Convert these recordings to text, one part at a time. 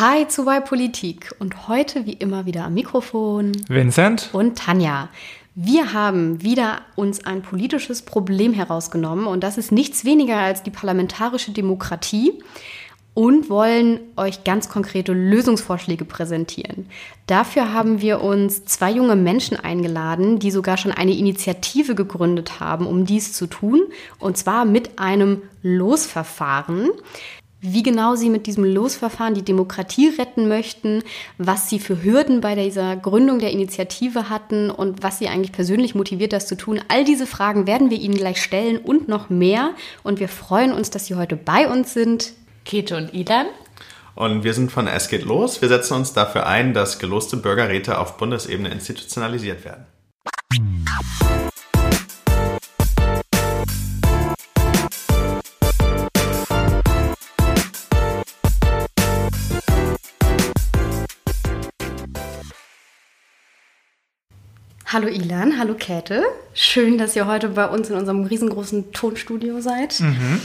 Hi zu Y Politik und heute wie immer wieder am Mikrofon Vincent und Tanja. Wir haben wieder uns ein politisches Problem herausgenommen und das ist nichts weniger als die parlamentarische Demokratie und wollen euch ganz konkrete Lösungsvorschläge präsentieren. Dafür haben wir uns zwei junge Menschen eingeladen, die sogar schon eine Initiative gegründet haben, um dies zu tun, und zwar mit einem Losverfahren wie genau sie mit diesem Losverfahren die Demokratie retten möchten, was sie für Hürden bei dieser Gründung der Initiative hatten und was sie eigentlich persönlich motiviert, das zu tun. All diese Fragen werden wir Ihnen gleich stellen und noch mehr. Und wir freuen uns, dass Sie heute bei uns sind. Kete und Ilan. Und wir sind von Es geht los. Wir setzen uns dafür ein, dass geloste Bürgerräte auf Bundesebene institutionalisiert werden. Hallo Ilan, hallo Käthe. Schön, dass ihr heute bei uns in unserem riesengroßen Tonstudio seid. Mhm.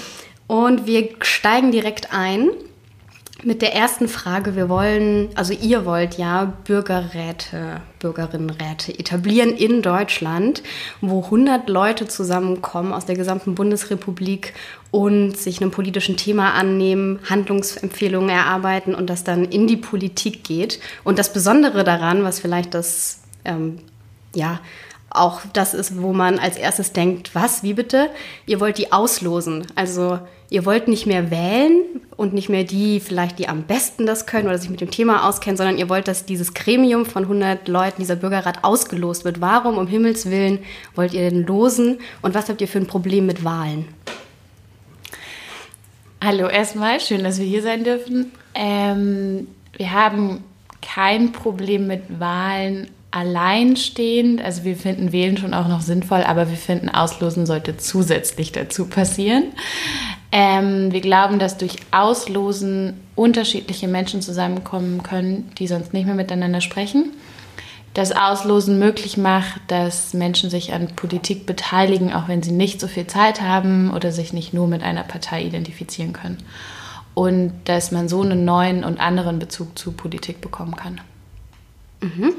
Und wir steigen direkt ein mit der ersten Frage. Wir wollen, also ihr wollt ja Bürgerräte, Bürgerinnenräte etablieren in Deutschland, wo 100 Leute zusammenkommen aus der gesamten Bundesrepublik und sich einem politischen Thema annehmen, Handlungsempfehlungen erarbeiten und das dann in die Politik geht. Und das Besondere daran, was vielleicht das ähm, ja, auch das ist, wo man als erstes denkt, was, wie bitte? Ihr wollt die auslosen. Also ihr wollt nicht mehr wählen und nicht mehr die vielleicht, die am besten das können oder sich mit dem Thema auskennen, sondern ihr wollt, dass dieses Gremium von 100 Leuten, dieser Bürgerrat ausgelost wird. Warum um Himmels Willen wollt ihr den losen und was habt ihr für ein Problem mit Wahlen? Hallo erstmal, schön, dass wir hier sein dürfen. Ähm, wir haben kein Problem mit Wahlen alleinstehend. Also wir finden Wählen schon auch noch sinnvoll, aber wir finden Auslosen sollte zusätzlich dazu passieren. Ähm, wir glauben, dass durch Auslosen unterschiedliche Menschen zusammenkommen können, die sonst nicht mehr miteinander sprechen. Das Auslosen möglich macht, dass Menschen sich an Politik beteiligen, auch wenn sie nicht so viel Zeit haben oder sich nicht nur mit einer Partei identifizieren können. Und dass man so einen neuen und anderen Bezug zu Politik bekommen kann. Mhm.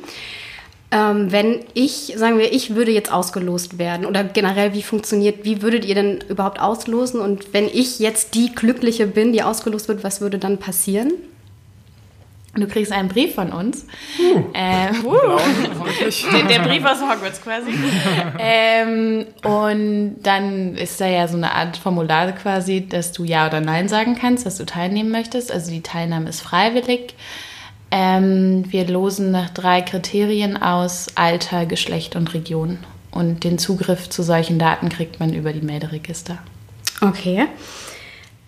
Ähm, wenn ich, sagen wir, ich würde jetzt ausgelost werden oder generell, wie funktioniert, wie würdet ihr denn überhaupt auslosen? Und wenn ich jetzt die Glückliche bin, die ausgelost wird, was würde dann passieren? Du kriegst einen Brief von uns. Uh, ähm, uh, der, der, Brief aus Hogwarts quasi. ähm, und dann ist da ja so eine Art Formular quasi, dass du Ja oder Nein sagen kannst, dass du teilnehmen möchtest. Also die Teilnahme ist freiwillig. Ähm, wir losen nach drei Kriterien aus: Alter, Geschlecht und Region. Und den Zugriff zu solchen Daten kriegt man über die Melderegister. Okay.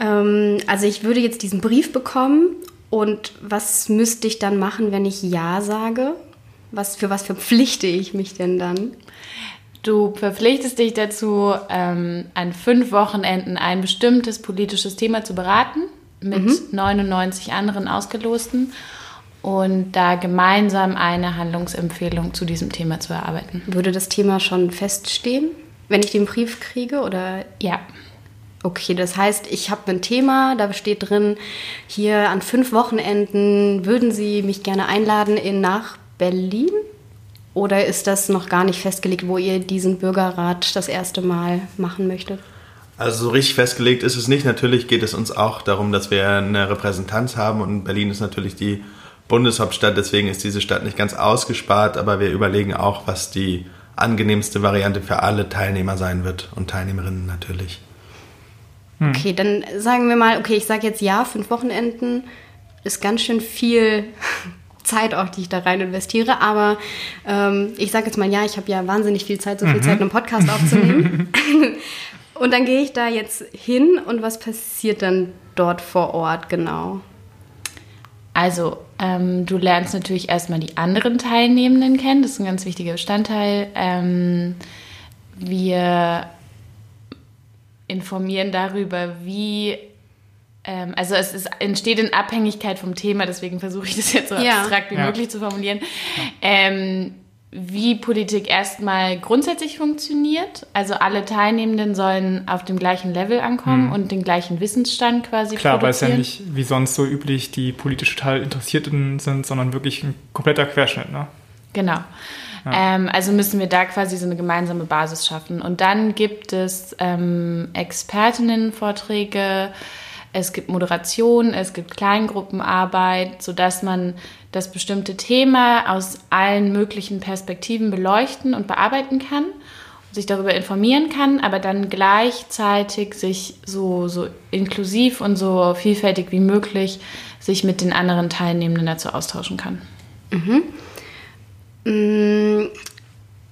Ähm, also ich würde jetzt diesen Brief bekommen und was müsste ich dann machen, wenn ich Ja sage? Was, für was verpflichte ich mich denn dann? Du verpflichtest dich dazu, ähm, an fünf Wochenenden ein bestimmtes politisches Thema zu beraten mit mhm. 99 anderen Ausgelosten und da gemeinsam eine Handlungsempfehlung zu diesem Thema zu erarbeiten. Würde das Thema schon feststehen, wenn ich den Brief kriege oder ja? Okay, das heißt, ich habe ein Thema, da steht drin, hier an fünf Wochenenden würden Sie mich gerne einladen in nach Berlin? Oder ist das noch gar nicht festgelegt, wo ihr diesen Bürgerrat das erste Mal machen möchtet? Also so richtig festgelegt ist es nicht. Natürlich geht es uns auch darum, dass wir eine Repräsentanz haben und Berlin ist natürlich die Bundeshauptstadt, deswegen ist diese Stadt nicht ganz ausgespart, aber wir überlegen auch, was die angenehmste Variante für alle Teilnehmer sein wird und Teilnehmerinnen natürlich. Hm. Okay, dann sagen wir mal, okay, ich sage jetzt ja, fünf Wochenenden ist ganz schön viel Zeit auch, die ich da rein investiere, aber ähm, ich sage jetzt mal ja, ich habe ja wahnsinnig viel Zeit, so viel mhm. Zeit, einen Podcast aufzunehmen. und dann gehe ich da jetzt hin und was passiert dann dort vor Ort genau? Also, ähm, du lernst natürlich erstmal die anderen Teilnehmenden kennen. Das ist ein ganz wichtiger Bestandteil. Ähm, wir informieren darüber, wie. Ähm, also, es ist, entsteht in Abhängigkeit vom Thema, deswegen versuche ich das jetzt so ja. abstrakt wie ja. möglich zu formulieren. Ähm, wie Politik erstmal grundsätzlich funktioniert. Also alle Teilnehmenden sollen auf dem gleichen Level ankommen mhm. und den gleichen Wissensstand quasi Klar, weil es ja nicht wie sonst so üblich die politisch total Interessierten sind, sondern wirklich ein kompletter Querschnitt. Ne? Genau. Ja. Ähm, also müssen wir da quasi so eine gemeinsame Basis schaffen. Und dann gibt es ähm, Expertinnenvorträge, es gibt Moderation, es gibt Kleingruppenarbeit, sodass man das bestimmte Thema aus allen möglichen Perspektiven beleuchten und bearbeiten kann, sich darüber informieren kann, aber dann gleichzeitig sich so, so inklusiv und so vielfältig wie möglich sich mit den anderen Teilnehmenden dazu austauschen kann. Mhm.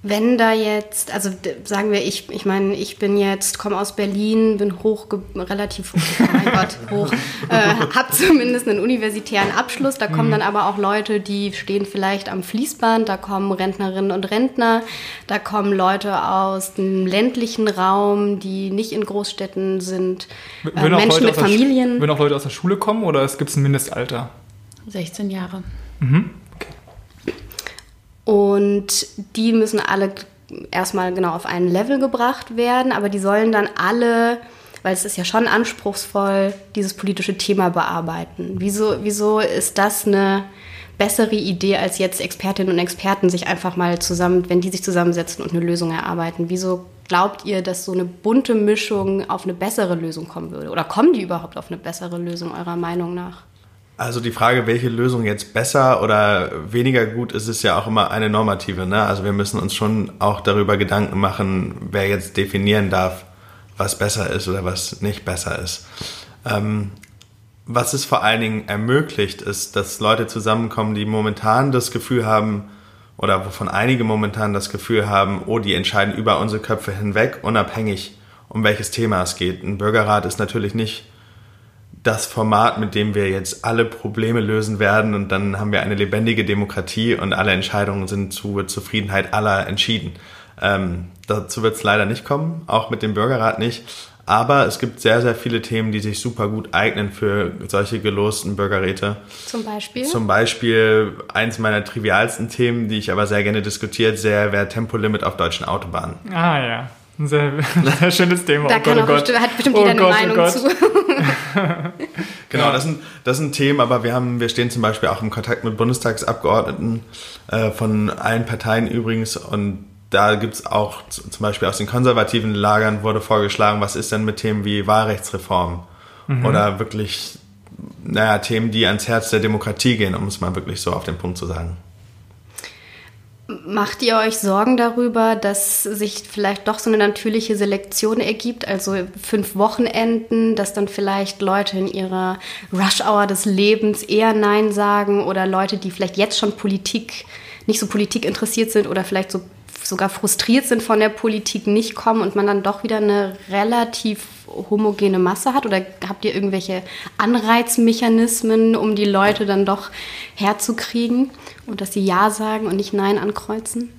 Wenn da jetzt, also sagen wir, ich, ich meine, ich bin jetzt, komme aus Berlin, bin hoch, relativ, oh mein Gott, hoch, äh, habe zumindest einen universitären Abschluss. Da kommen mhm. dann aber auch Leute, die stehen vielleicht am Fließband, da kommen Rentnerinnen und Rentner, da kommen Leute aus dem ländlichen Raum, die nicht in Großstädten sind, äh, Menschen mit Familien. Würden auch Leute aus der Schule kommen oder es gibt ein Mindestalter? 16 Jahre. Mhm. Und die müssen alle erstmal genau auf ein Level gebracht werden, aber die sollen dann alle, weil es ist ja schon anspruchsvoll, dieses politische Thema bearbeiten. Wieso, wieso ist das eine bessere Idee, als jetzt Expertinnen und Experten sich einfach mal zusammen, wenn die sich zusammensetzen und eine Lösung erarbeiten? Wieso glaubt ihr, dass so eine bunte Mischung auf eine bessere Lösung kommen würde? Oder kommen die überhaupt auf eine bessere Lösung eurer Meinung nach? Also die Frage, welche Lösung jetzt besser oder weniger gut ist, ist ja auch immer eine normative. Ne? Also wir müssen uns schon auch darüber Gedanken machen, wer jetzt definieren darf, was besser ist oder was nicht besser ist. Ähm, was es vor allen Dingen ermöglicht, ist, dass Leute zusammenkommen, die momentan das Gefühl haben, oder wovon einige momentan das Gefühl haben, oh, die entscheiden über unsere Köpfe hinweg, unabhängig, um welches Thema es geht. Ein Bürgerrat ist natürlich nicht das Format, mit dem wir jetzt alle Probleme lösen werden und dann haben wir eine lebendige Demokratie und alle Entscheidungen sind zur Zufriedenheit aller entschieden. Ähm, dazu wird es leider nicht kommen, auch mit dem Bürgerrat nicht. Aber es gibt sehr, sehr viele Themen, die sich super gut eignen für solche gelosten Bürgerräte. Zum Beispiel? Zum Beispiel eins meiner trivialsten Themen, die ich aber sehr gerne diskutiert, sehr wäre Tempolimit auf deutschen Autobahnen. Ah ja. Ein sehr, sehr schönes Thema. Da oh kann Gott, oh Gott. Bestimmt, hat bestimmt oh jeder Gott, eine oh Meinung zu. genau, das sind, das sind Themen, aber wir, haben, wir stehen zum Beispiel auch im Kontakt mit Bundestagsabgeordneten äh, von allen Parteien übrigens und da gibt es auch zum Beispiel aus den konservativen Lagern wurde vorgeschlagen, was ist denn mit Themen wie Wahlrechtsreform mhm. oder wirklich, naja, Themen, die ans Herz der Demokratie gehen, um es mal wirklich so auf den Punkt zu sagen. Macht ihr euch Sorgen darüber, dass sich vielleicht doch so eine natürliche Selektion ergibt, also fünf Wochenenden, dass dann vielleicht Leute in ihrer Rush-Hour des Lebens eher Nein sagen oder Leute, die vielleicht jetzt schon Politik, nicht so Politik interessiert sind oder vielleicht so sogar frustriert sind von der Politik, nicht kommen und man dann doch wieder eine relativ homogene Masse hat? Oder habt ihr irgendwelche Anreizmechanismen, um die Leute dann doch herzukriegen und dass sie Ja sagen und nicht Nein ankreuzen?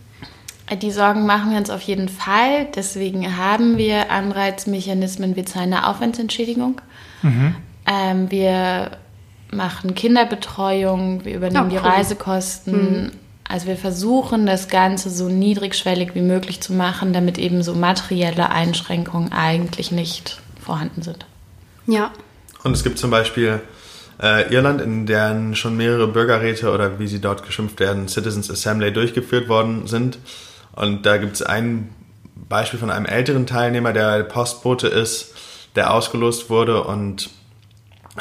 Die Sorgen machen wir uns auf jeden Fall. Deswegen haben wir Anreizmechanismen. Wir zahlen eine Aufwandsentschädigung. Mhm. Ähm, wir machen Kinderbetreuung. Wir übernehmen oh, cool. die Reisekosten. Mhm. Also wir versuchen das Ganze so niedrigschwellig wie möglich zu machen, damit eben so materielle Einschränkungen eigentlich nicht vorhanden sind. Ja. Und es gibt zum Beispiel äh, Irland, in deren schon mehrere Bürgerräte oder wie sie dort geschimpft werden, Citizens Assembly durchgeführt worden sind. Und da gibt es ein Beispiel von einem älteren Teilnehmer, der Postbote ist, der ausgelost wurde und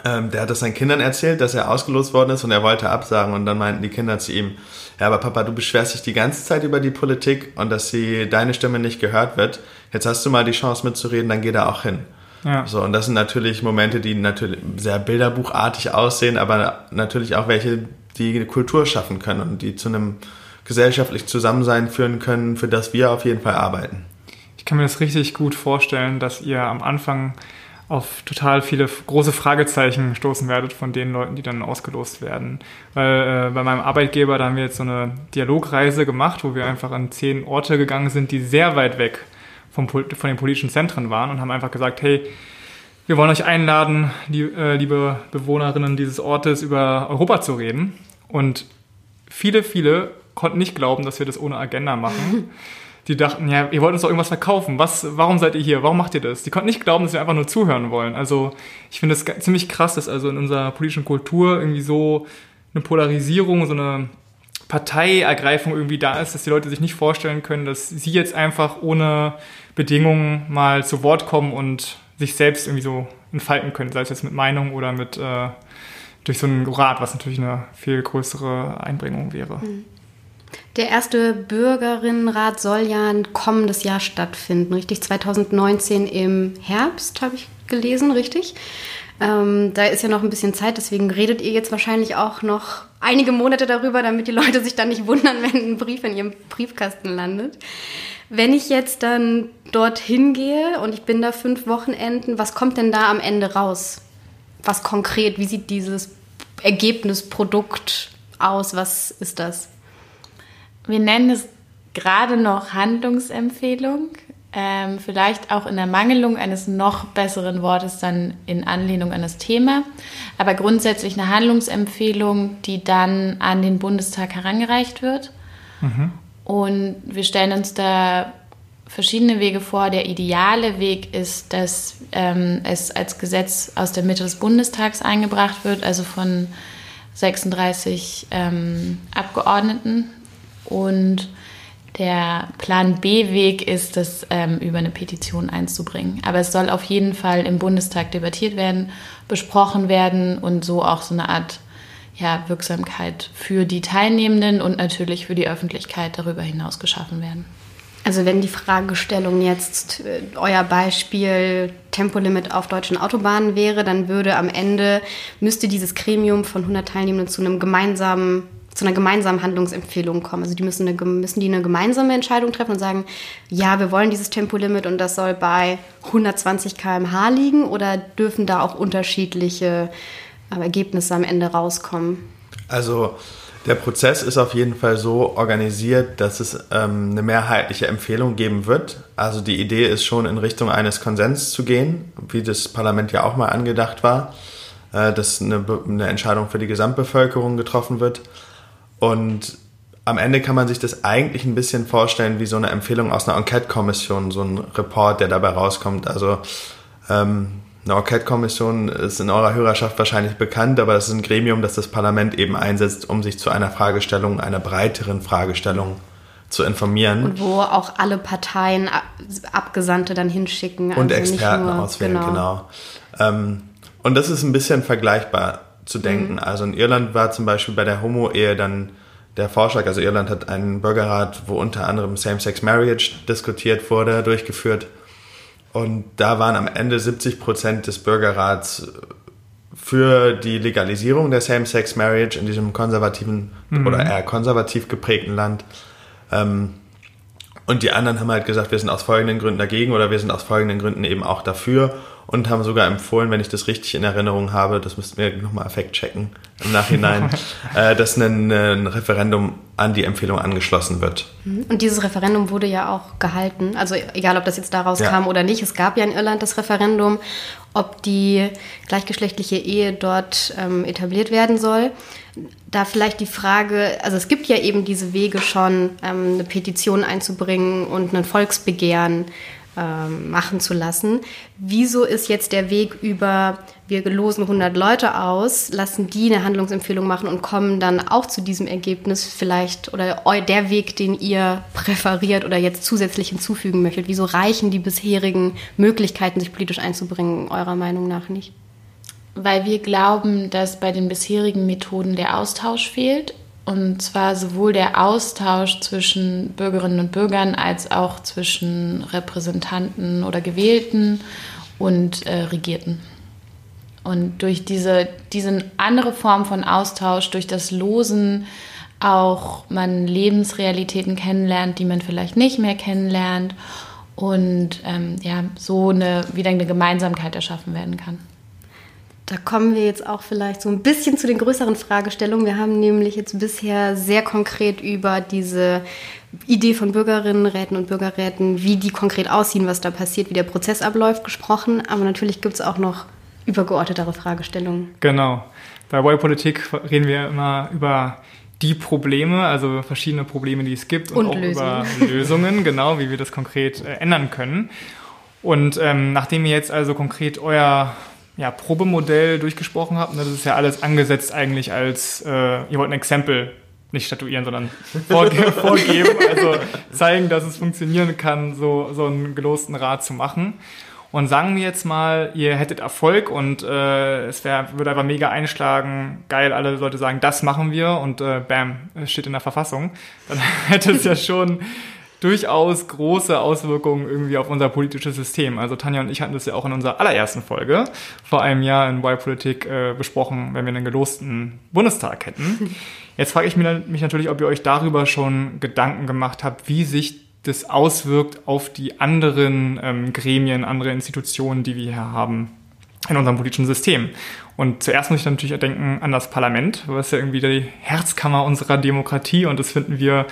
ähm, der hat das seinen Kindern erzählt, dass er ausgelost worden ist und er wollte absagen und dann meinten die Kinder zu ihm, ja, aber Papa, du beschwerst dich die ganze Zeit über die Politik und dass sie deine Stimme nicht gehört wird. Jetzt hast du mal die Chance mitzureden, dann geh da auch hin. Ja. So, und das sind natürlich Momente, die natürlich sehr bilderbuchartig aussehen, aber natürlich auch welche, die Kultur schaffen können und die zu einem gesellschaftlichen Zusammensein führen können, für das wir auf jeden Fall arbeiten. Ich kann mir das richtig gut vorstellen, dass ihr am Anfang auf total viele große Fragezeichen stoßen werdet von den Leuten, die dann ausgelost werden. Weil äh, bei meinem Arbeitgeber, da haben wir jetzt so eine Dialogreise gemacht, wo wir einfach an zehn Orte gegangen sind, die sehr weit weg vom, von den politischen Zentren waren und haben einfach gesagt, hey, wir wollen euch einladen, die, äh, liebe Bewohnerinnen dieses Ortes, über Europa zu reden. Und viele, viele konnten nicht glauben, dass wir das ohne Agenda machen. Die dachten, ja, ihr wollt uns doch irgendwas verkaufen. Was, warum seid ihr hier? Warum macht ihr das? Die konnten nicht glauben, dass wir einfach nur zuhören wollen. Also ich finde es ziemlich krass, dass also in unserer politischen Kultur irgendwie so eine Polarisierung, so eine Parteiergreifung irgendwie da ist, dass die Leute sich nicht vorstellen können, dass sie jetzt einfach ohne Bedingungen mal zu Wort kommen und sich selbst irgendwie so entfalten können, sei es jetzt mit Meinung oder mit äh, durch so einen Rat, was natürlich eine viel größere Einbringung wäre. Mhm. Der erste Bürgerinnenrat soll ja ein kommendes Jahr stattfinden, richtig? 2019 im Herbst, habe ich gelesen, richtig? Ähm, da ist ja noch ein bisschen Zeit, deswegen redet ihr jetzt wahrscheinlich auch noch einige Monate darüber, damit die Leute sich dann nicht wundern, wenn ein Brief in ihrem Briefkasten landet. Wenn ich jetzt dann dorthin gehe und ich bin da fünf Wochenenden, was kommt denn da am Ende raus? Was konkret, wie sieht dieses Ergebnisprodukt aus? Was ist das? Wir nennen es gerade noch Handlungsempfehlung. Ähm, vielleicht auch in der Mangelung eines noch besseren Wortes dann in Anlehnung an das Thema. Aber grundsätzlich eine Handlungsempfehlung, die dann an den Bundestag herangereicht wird. Mhm. Und wir stellen uns da verschiedene Wege vor. Der ideale Weg ist, dass ähm, es als Gesetz aus der Mitte des Bundestags eingebracht wird, also von 36 ähm, Abgeordneten und der Plan B-Weg ist es, ähm, über eine Petition einzubringen. Aber es soll auf jeden Fall im Bundestag debattiert werden, besprochen werden und so auch so eine Art ja, Wirksamkeit für die Teilnehmenden und natürlich für die Öffentlichkeit darüber hinaus geschaffen werden. Also wenn die Fragestellung jetzt äh, euer Beispiel Tempolimit auf deutschen Autobahnen wäre, dann würde am Ende, müsste dieses Gremium von 100 Teilnehmenden zu einem gemeinsamen zu einer gemeinsamen Handlungsempfehlung kommen. Also die müssen, eine, müssen die eine gemeinsame Entscheidung treffen und sagen, ja, wir wollen dieses Tempolimit und das soll bei 120 km/h liegen oder dürfen da auch unterschiedliche äh, Ergebnisse am Ende rauskommen? Also der Prozess ist auf jeden Fall so organisiert, dass es ähm, eine mehrheitliche Empfehlung geben wird. Also die Idee ist schon in Richtung eines Konsens zu gehen, wie das Parlament ja auch mal angedacht war, äh, dass eine, eine Entscheidung für die Gesamtbevölkerung getroffen wird. Und am Ende kann man sich das eigentlich ein bisschen vorstellen wie so eine Empfehlung aus einer Enquete-Kommission, so ein Report, der dabei rauskommt. Also ähm, eine Enquete-Kommission ist in eurer Hörerschaft wahrscheinlich bekannt, aber das ist ein Gremium, das das Parlament eben einsetzt, um sich zu einer Fragestellung, einer breiteren Fragestellung zu informieren. Und wo auch alle Parteien Abgesandte dann hinschicken. Und also Experten nur, auswählen, genau. genau. Ähm, und das ist ein bisschen vergleichbar zu denken. Mhm. Also in Irland war zum Beispiel bei der Homo-Ehe dann der Vorschlag, also Irland hat einen Bürgerrat, wo unter anderem Same-Sex-Marriage diskutiert wurde, durchgeführt. Und da waren am Ende 70 Prozent des Bürgerrats für die Legalisierung der Same-Sex-Marriage in diesem konservativen mhm. oder eher konservativ geprägten Land. Ähm, und die anderen haben halt gesagt, wir sind aus folgenden Gründen dagegen oder wir sind aus folgenden Gründen eben auch dafür und haben sogar empfohlen, wenn ich das richtig in Erinnerung habe, das müssten wir nochmal effekt checken im Nachhinein, äh, dass ein, ein, Referendum an die Empfehlung angeschlossen wird. Mhm. Und dieses Referendum wurde ja auch gehalten, also egal, ob das jetzt daraus ja. kam oder nicht, es gab ja in Irland das Referendum, ob die gleichgeschlechtliche Ehe dort ähm, etabliert werden soll. Da vielleicht die Frage, also es gibt ja eben diese Wege schon, ähm, eine Petition einzubringen und ein Volksbegehren ähm, machen zu lassen. Wieso ist jetzt der Weg über, wir losen 100 Leute aus, lassen die eine Handlungsempfehlung machen und kommen dann auch zu diesem Ergebnis vielleicht oder der Weg, den ihr präferiert oder jetzt zusätzlich hinzufügen möchtet? Wieso reichen die bisherigen Möglichkeiten, sich politisch einzubringen, eurer Meinung nach nicht? Weil wir glauben, dass bei den bisherigen Methoden der Austausch fehlt und zwar sowohl der Austausch zwischen Bürgerinnen und Bürgern als auch zwischen Repräsentanten oder Gewählten und äh, Regierten. Und durch diese, diese andere Form von Austausch, durch das Losen auch man Lebensrealitäten kennenlernt, die man vielleicht nicht mehr kennenlernt und ähm, ja, so eine, wieder eine Gemeinsamkeit erschaffen werden kann. Da kommen wir jetzt auch vielleicht so ein bisschen zu den größeren Fragestellungen. Wir haben nämlich jetzt bisher sehr konkret über diese Idee von Bürgerinnenräten und Bürgerräten, wie die konkret aussehen, was da passiert, wie der Prozess abläuft, gesprochen. Aber natürlich gibt es auch noch übergeordnetere Fragestellungen. Genau. Bei Boy Politik reden wir immer über die Probleme, also verschiedene Probleme, die es gibt und, und auch Lösungen. über Lösungen, genau, wie wir das konkret äh, ändern können. Und ähm, nachdem ihr jetzt also konkret euer ja, Probemodell durchgesprochen habt, ne, das ist ja alles angesetzt eigentlich als, äh, ihr wollt ein Exempel nicht statuieren, sondern vorge vorgeben, also zeigen, dass es funktionieren kann, so, so einen gelosten Rat zu machen. Und sagen wir jetzt mal, ihr hättet Erfolg und äh, es wär, würde einfach mega einschlagen, geil, alle Leute sagen, das machen wir und äh, bam, es steht in der Verfassung. Dann hätte es ja schon durchaus große Auswirkungen irgendwie auf unser politisches System. Also Tanja und ich hatten das ja auch in unserer allerersten Folge vor einem Jahr in Y-Politik äh, besprochen, wenn wir einen gelosten Bundestag hätten. Jetzt frage ich mich natürlich, ob ihr euch darüber schon Gedanken gemacht habt, wie sich das auswirkt auf die anderen ähm, Gremien, andere Institutionen, die wir hier haben in unserem politischen System. Und zuerst muss ich natürlich denken an das Parlament, was ja irgendwie die Herzkammer unserer Demokratie und das finden wir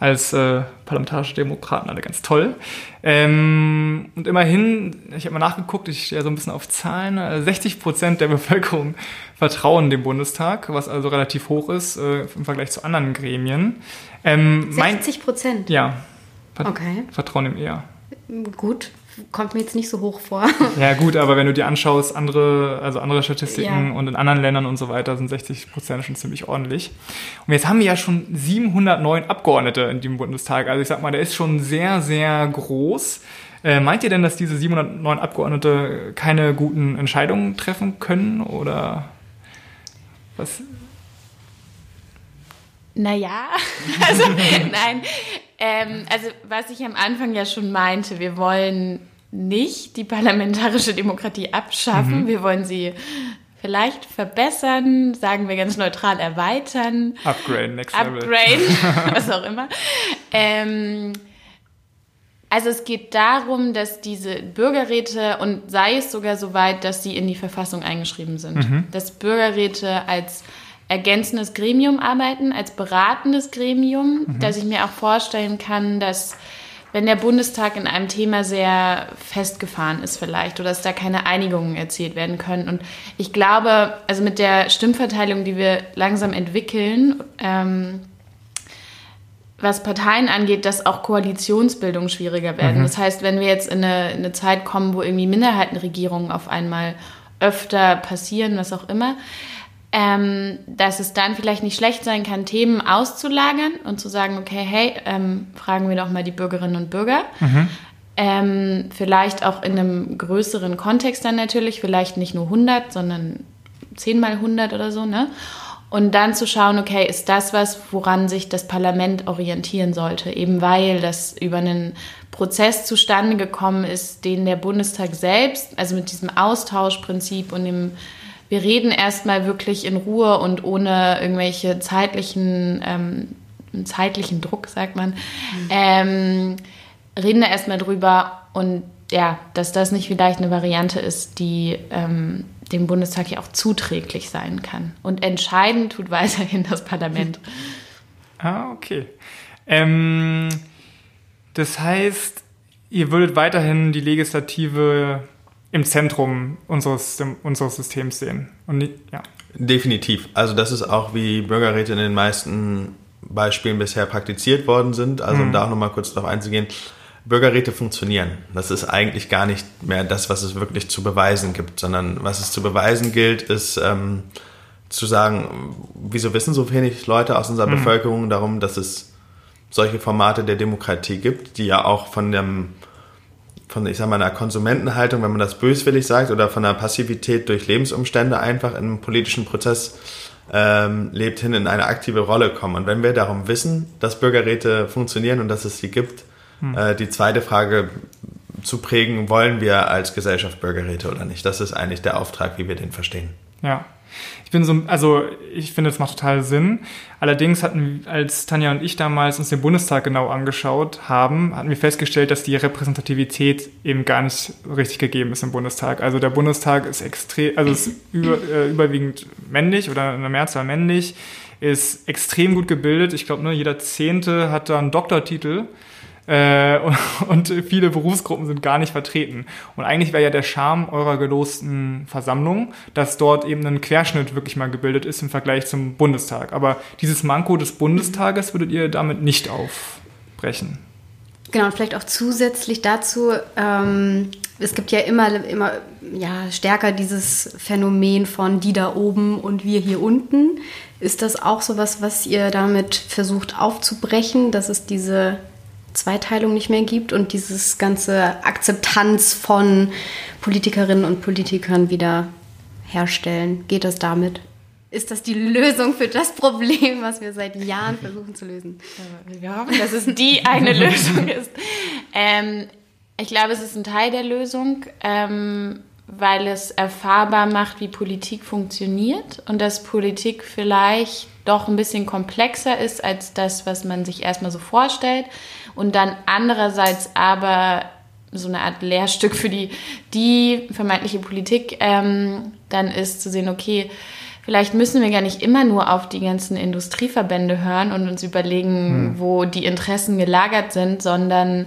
als äh, parlamentarische Demokraten alle ganz toll. Ähm, und immerhin, ich habe mal nachgeguckt, ich stehe ja so ein bisschen auf Zahlen, 60 äh, Prozent der Bevölkerung vertrauen dem Bundestag, was also relativ hoch ist äh, im Vergleich zu anderen Gremien. Ähm, 60 Prozent? Ja. Okay. Vertrauen ihm eher. Gut, kommt mir jetzt nicht so hoch vor. Ja gut, aber wenn du dir anschaust, andere, also andere Statistiken ja. und in anderen Ländern und so weiter sind 60 Prozent schon ziemlich ordentlich. Und jetzt haben wir ja schon 709 Abgeordnete in dem Bundestag. Also ich sag mal, der ist schon sehr, sehr groß. Äh, meint ihr denn, dass diese 709 Abgeordnete keine guten Entscheidungen treffen können oder was? Naja, also nein, ähm, also was ich am Anfang ja schon meinte, wir wollen nicht die parlamentarische Demokratie abschaffen, mhm. wir wollen sie vielleicht verbessern, sagen wir ganz neutral erweitern. Upgrade, next level. Upgrade, was auch immer. Ähm, also es geht darum, dass diese Bürgerräte und sei es sogar so weit, dass sie in die Verfassung eingeschrieben sind, mhm. dass Bürgerräte als ergänzendes Gremium arbeiten, als beratendes Gremium, mhm. dass ich mir auch vorstellen kann, dass wenn der Bundestag in einem Thema sehr festgefahren ist vielleicht oder dass da keine Einigungen erzielt werden können. Und ich glaube, also mit der Stimmverteilung, die wir langsam entwickeln, ähm, was Parteien angeht, dass auch Koalitionsbildung schwieriger werden. Mhm. Das heißt, wenn wir jetzt in eine, in eine Zeit kommen, wo irgendwie Minderheitenregierungen auf einmal öfter passieren, was auch immer, ähm, dass es dann vielleicht nicht schlecht sein kann, Themen auszulagern und zu sagen, okay, hey, ähm, fragen wir doch mal die Bürgerinnen und Bürger. Mhm. Ähm, vielleicht auch in einem größeren Kontext dann natürlich, vielleicht nicht nur 100, sondern 10 mal 100 oder so, ne? Und dann zu schauen, okay, ist das was, woran sich das Parlament orientieren sollte? Eben weil das über einen Prozess zustande gekommen ist, den der Bundestag selbst, also mit diesem Austauschprinzip und dem wir reden erstmal wirklich in Ruhe und ohne irgendwelche zeitlichen, ähm, zeitlichen Druck, sagt man, mhm. ähm, reden da erstmal drüber und ja, dass das nicht vielleicht eine Variante ist, die ähm, dem Bundestag ja auch zuträglich sein kann. Und entscheidend tut weiterhin das Parlament. Ah, okay. Ähm, das heißt, ihr würdet weiterhin die Legislative im Zentrum unseres, unseres Systems sehen. Und nicht, ja. Definitiv. Also das ist auch, wie Bürgerräte in den meisten Beispielen bisher praktiziert worden sind. Also um mhm. da auch nochmal kurz darauf einzugehen. Bürgerräte funktionieren. Das ist eigentlich gar nicht mehr das, was es wirklich zu beweisen gibt, sondern was es zu beweisen gilt, ist ähm, zu sagen, wieso wissen so wenig Leute aus unserer mhm. Bevölkerung darum, dass es solche Formate der Demokratie gibt, die ja auch von dem von, ich sag mal, einer Konsumentenhaltung, wenn man das böswillig sagt, oder von einer Passivität durch Lebensumstände einfach in einem politischen Prozess ähm, lebt, hin in eine aktive Rolle kommen. Und wenn wir darum wissen, dass Bürgerräte funktionieren und dass es sie gibt, hm. äh, die zweite Frage zu prägen, wollen wir als Gesellschaft Bürgerräte oder nicht? Das ist eigentlich der Auftrag, wie wir den verstehen. Ja. Ich bin so, also ich finde, es macht total Sinn. Allerdings hatten, als Tanja und ich damals uns den Bundestag genau angeschaut haben, hatten wir festgestellt, dass die Repräsentativität eben gar nicht richtig gegeben ist im Bundestag. Also der Bundestag ist extrem, also ist über, äh, überwiegend männlich oder in der Mehrzahl männlich, ist extrem gut gebildet. Ich glaube, nur jeder Zehnte hat da einen Doktortitel Äh, und viele Berufsgruppen sind gar nicht vertreten. Und eigentlich wäre ja der Charme eurer gelosten Versammlung, dass dort eben ein Querschnitt wirklich mal gebildet ist im Vergleich zum Bundestag. Aber dieses Manko des Bundestages würdet ihr damit nicht aufbrechen. Genau, und vielleicht auch zusätzlich dazu, ähm, es gibt ja immer, immer ja, stärker dieses Phänomen von die da oben und wir hier unten. Ist das auch so was, was ihr damit versucht aufzubrechen, dass es diese Zweiteilung nicht mehr gibt und dieses ganze Akzeptanz von Politikerinnen und Politikern wieder herstellen? Geht das damit? Ist das die Lösung für das Problem, was wir seit Jahren versuchen zu lösen? Wir hoffen, dass es die eine Lösung ist. Ähm, ich glaube, es ist ein Teil der Lösung, ähm, weil es erfahrbar macht, wie Politik funktioniert und dass Politik vielleicht doch ein bisschen komplexer ist als das, was man sich erstmal so vorstellt und dann andererseits aber so eine Art Lehrstück für die, die vermeintliche Politik ähm, dann ist, zu sehen, okay, vielleicht müssen wir gar nicht immer nur auf die ganzen Industrieverbände hören und uns überlegen, hm. wo die Interessen gelagert sind, sondern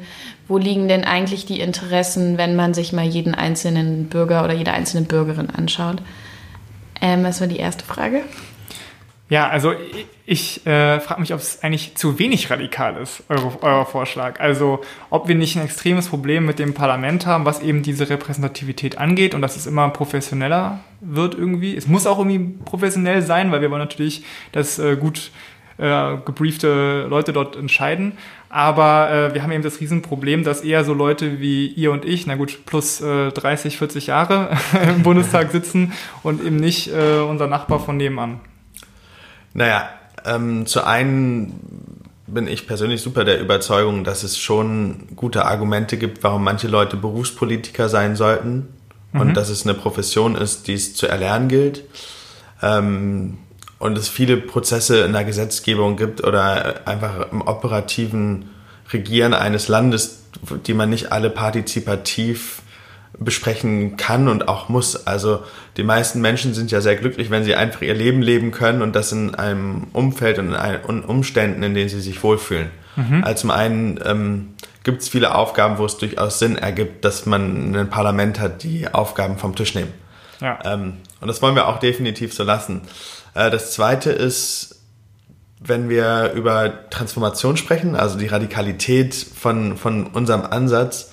wo liegen denn eigentlich die Interessen, wenn man sich mal jeden einzelnen Bürger oder jede einzelne Bürgerin anschaut. Ähm, was war die erste Frage? Ja, also ich äh, frage mich, ob es eigentlich zu wenig radikal ist, eure, euer Vorschlag. Also ob wir nicht ein extremes Problem mit dem Parlament haben, was eben diese Repräsentativität angeht und dass es immer professioneller wird irgendwie. Es muss auch irgendwie professionell sein, weil wir wollen natürlich, dass äh, gut äh, gebriefte Leute dort entscheiden. Aber äh, wir haben eben das Riesenproblem, dass eher so Leute wie ihr und ich, na gut, plus äh, 30, 40 Jahre im Bundestag sitzen und eben nicht äh, unser Nachbar von nebenan. Naja, ähm, zu einen bin ich persönlich super der Überzeugung, dass es schon gute Argumente gibt, warum manche Leute Berufspolitiker sein sollten mhm. und dass es eine Profession ist, die es zu erlernen gilt. Ähm, und es viele Prozesse in der Gesetzgebung gibt oder einfach im operativen Regieren eines Landes, die man nicht alle partizipativ besprechen kann und auch muss. Also die meisten Menschen sind ja sehr glücklich, wenn sie einfach ihr Leben leben können und das in einem Umfeld und in Umständen, in denen sie sich wohlfühlen. Mhm. Also zum einen ähm, gibt es viele Aufgaben, wo es durchaus Sinn ergibt, dass man ein Parlament hat, die Aufgaben vom Tisch nehmen. Ja. Ähm, und das wollen wir auch definitiv so lassen. Äh, das Zweite ist, wenn wir über Transformation sprechen, also die Radikalität von, von unserem Ansatz,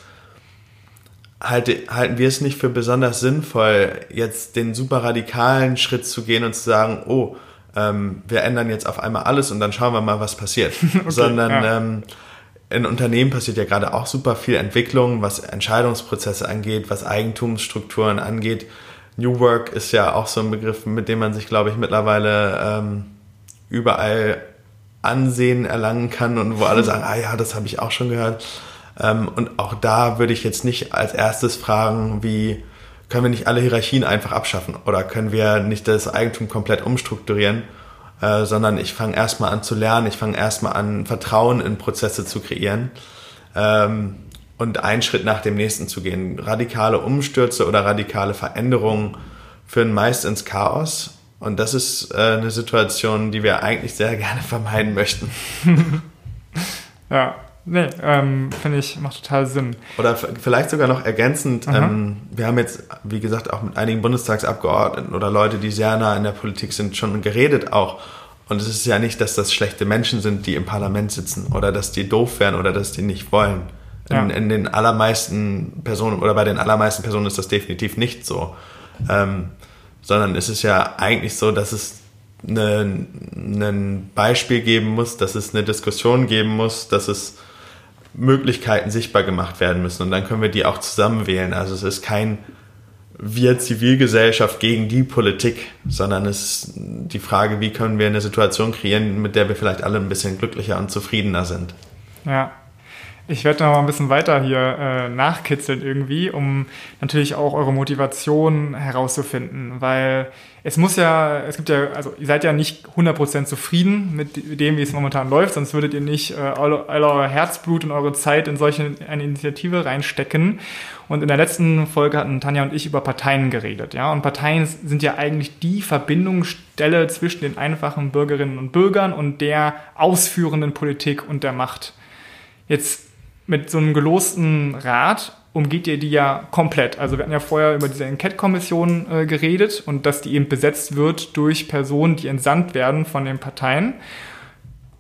halte, halten wir es nicht für besonders sinnvoll, jetzt den super radikalen Schritt zu gehen und zu sagen, oh, ähm, wir ändern jetzt auf einmal alles und dann schauen wir mal, was passiert. okay, Sondern ja. ähm, in Unternehmen passiert ja gerade auch super viel Entwicklung, was Entscheidungsprozesse angeht, was Eigentumsstrukturen angeht. New Work ist ja auch so ein Begriff, mit dem man sich, glaube ich, mittlerweile ähm, überall Ansehen erlangen kann und wo alle sagen, ah ja, das habe ich auch schon gehört. Ähm, und auch da würde ich jetzt nicht als erstes fragen, wie können wir nicht alle Hierarchien einfach abschaffen oder können wir nicht das Eigentum komplett umstrukturieren, äh, sondern ich fange erstmal an zu lernen, ich fange erstmal an, Vertrauen in Prozesse zu kreieren ähm, und einen Schritt nach dem nächsten zu gehen. Radikale Umstürze oder radikale Veränderungen führen meist ins Chaos und das ist äh, eine Situation, die wir eigentlich sehr gerne vermeiden möchten. ja, Nee, ähm, finde ich, macht total Sinn. Oder vielleicht sogar noch ergänzend, ähm, wir haben jetzt, wie gesagt, auch mit einigen Bundestagsabgeordneten oder Leute, die sehr nah in der Politik sind, schon geredet auch. Und es ist ja nicht, dass das schlechte Menschen sind, die im Parlament sitzen oder dass die doof wären oder dass die nicht wollen. In, ja. in den allermeisten Personen oder bei den allermeisten Personen ist das definitiv nicht so. Ähm, sondern es ist ja eigentlich so, dass es ein Beispiel geben muss, dass es eine Diskussion geben muss, dass es Möglichkeiten sichtbar gemacht werden müssen und dann können wir die auch zusammen wählen. Also es ist kein wir Zivilgesellschaft gegen die Politik, sondern es ist die Frage, wie können wir eine Situation kreieren, mit der wir vielleicht alle ein bisschen glücklicher und zufriedener sind. Ja, ich werde noch mal ein bisschen weiter hier äh, nachkitzeln irgendwie, um natürlich auch eure Motivation herauszufinden, weil es muss ja, es gibt ja, also ihr seid ja nicht 100% zufrieden mit dem, wie es momentan läuft, sonst würdet ihr nicht äh, all, all euer Herzblut und eure Zeit in solche eine Initiative reinstecken. Und in der letzten Folge hatten Tanja und ich über Parteien geredet, ja, und Parteien sind ja eigentlich die Verbindungsstelle zwischen den einfachen Bürgerinnen und Bürgern und der ausführenden Politik und der Macht. Jetzt mit so einem gelosten Rat umgeht ihr die ja komplett. Also wir hatten ja vorher über diese Enquete-Kommission äh, geredet und dass die eben besetzt wird durch Personen, die entsandt werden von den Parteien.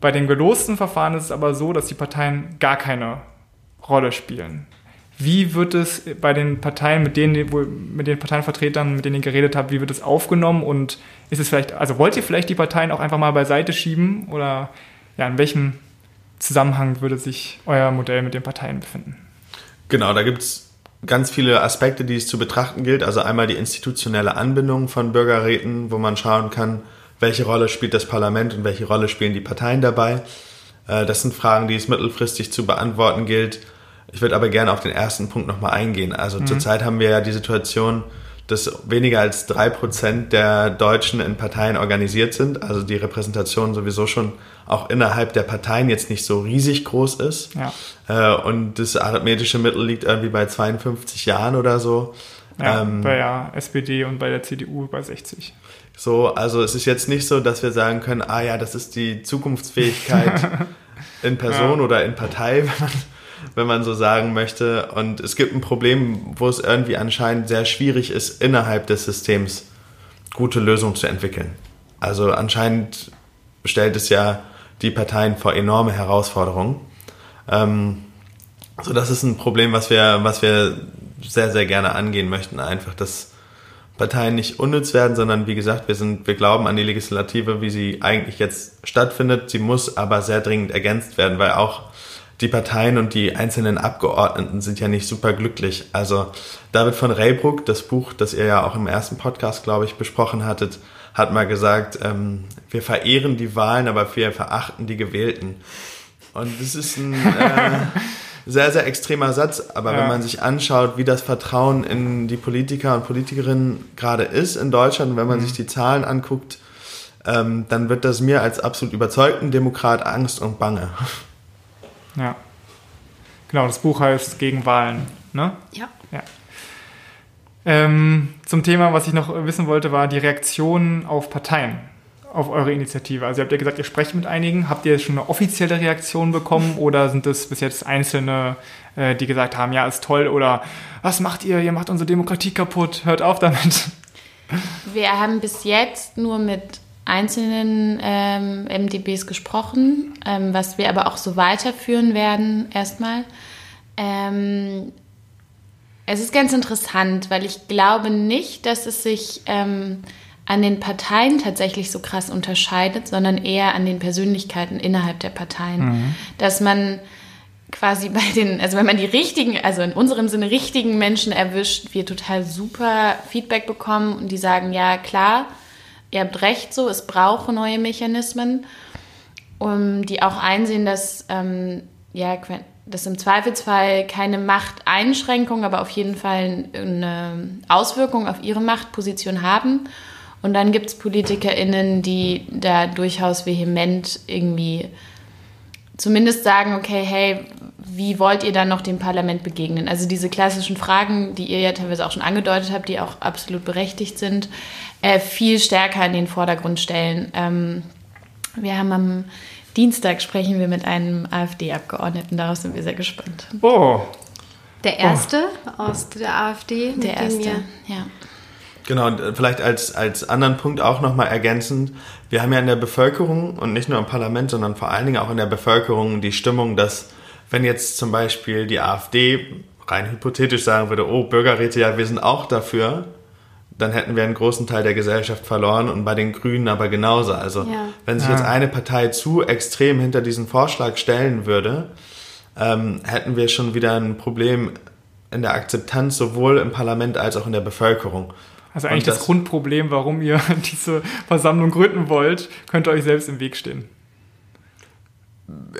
Bei den gelosten Verfahren ist es aber so, dass die Parteien gar keine Rolle spielen. Wie wird es bei den Parteien, mit denen, mit den Parteienvertretern, mit denen ihr geredet habt, wie wird es aufgenommen und ist es vielleicht, also wollt ihr vielleicht die Parteien auch einfach mal beiseite schieben oder ja, in welchem Zusammenhang würde sich euer Modell mit den Parteien befinden? Genau, da gibt es ganz viele Aspekte, die es zu betrachten gilt. Also einmal die institutionelle Anbindung von Bürgerräten, wo man schauen kann, welche Rolle spielt das Parlament und welche Rolle spielen die Parteien dabei. Äh, das sind Fragen, die es mittelfristig zu beantworten gilt. Ich würde aber gerne auf den ersten Punkt nochmal eingehen. Also mhm. zurzeit haben wir ja die Situation, dass weniger als drei Prozent der Deutschen in Parteien organisiert sind. Also die Repräsentation sowieso schon auch innerhalb der Parteien jetzt nicht so riesig groß ist. Ja. Äh, und das arithmetische Mittel liegt irgendwie bei 52 Jahren oder so. Ja, ähm, bei der SPD und bei der CDU bei 60. So, also es ist jetzt nicht so, dass wir sagen können, ah ja, das ist die Zukunftsfähigkeit in Person ja. oder in Partei, wenn man wenn man so sagen möchte. Und es gibt ein Problem, wo es irgendwie anscheinend sehr schwierig ist, innerhalb des Systems gute Lösungen zu entwickeln. Also anscheinend stellt es ja die Parteien vor enorme Herausforderungen. Ähm, so, das ist ein Problem, was wir, was wir sehr, sehr gerne angehen möchten. Einfach, dass Parteien nicht unnütz werden, sondern wie gesagt, wir sind, wir glauben an die Legislative, wie sie eigentlich jetzt stattfindet. Sie muss aber sehr dringend ergänzt werden, weil auch die Parteien und die einzelnen Abgeordneten sind ja nicht super glücklich. Also David von Reybruck, das Buch, das ihr ja auch im ersten Podcast, glaube ich, besprochen hattet, hat mal gesagt, ähm, wir verehren die Wahlen, aber wir verachten die Gewählten. Und das ist ein äh, sehr, sehr extremer Satz. Aber ja. wenn man sich anschaut, wie das Vertrauen in die Politiker und Politikerinnen gerade ist in Deutschland, wenn man mhm. sich die Zahlen anguckt, ähm, dann wird das mir als absolut überzeugten Demokrat Angst und Bange. Ja. Genau, das Buch heißt Gegen Wahlen, ne? Ja. ja. Ähm, zum Thema, was ich noch wissen wollte, war die Reaktion auf Parteien, auf eure Initiative. Also ihr habt ja gesagt, ihr sprecht mit einigen. Habt ihr schon eine offizielle Reaktion bekommen oder sind das bis jetzt Einzelne, äh, die gesagt haben, ja, ist toll oder was macht ihr? Ihr macht unsere Demokratie kaputt, hört auf damit. Wir haben bis jetzt nur mit einzelnen ähm, MDBs gesprochen, ähm, was wir aber auch so weiterführen werden erstmal. Ähm, es ist ganz interessant, weil ich glaube nicht, dass es sich ähm, an den Parteien tatsächlich so krass unterscheidet, sondern eher an den Persönlichkeiten innerhalb der Parteien. Mhm. Dass man quasi bei den, also wenn man die richtigen, also in unserem Sinne richtigen Menschen erwischt, wir total super Feedback bekommen und die sagen, ja klar, ihr habt recht so, es braucht neue Mechanismen, um die auch einsehen, dass ähm, ja, dass im Zweifelsfall keine Machteinschränkung, aber auf jeden Fall eine Auswirkung auf ihre Machtposition haben. Und dann gibt es PolitikerInnen, die da durchaus vehement irgendwie zumindest sagen, okay, hey, wie wollt ihr dann noch dem Parlament begegnen? Also diese klassischen Fragen, die ihr ja teilweise auch schon angedeutet habt, die auch absolut berechtigt sind, äh, viel stärker in den Vordergrund stellen. Ähm, wir haben am Dienstag sprechen wir mit einem AfD-Abgeordneten, darauf sind wir sehr gespannt. Oh. Der erste oh. aus der AfD? Der erste, ja. Genau, und äh, vielleicht als, als anderen Punkt auch nochmal ergänzend, wir haben ja in der Bevölkerung und nicht nur im Parlament, sondern vor allen Dingen auch in der Bevölkerung die Stimmung, dass wenn jetzt zum Beispiel die AfD rein hypothetisch sagen würde, oh, Bürgerräte, ja, wir sind auch dafür, dann hätten wir einen großen Teil der Gesellschaft verloren und bei den Grünen aber genauso. Also ja. wenn sich ja. jetzt eine Partei zu extrem hinter diesen Vorschlag stellen würde, ähm, hätten wir schon wieder ein Problem in der Akzeptanz sowohl im Parlament als auch in der Bevölkerung. Also eigentlich das, das, Grundproblem, warum ihr diese Versammlung gründen wollt, könnte euch selbst im Weg stehen.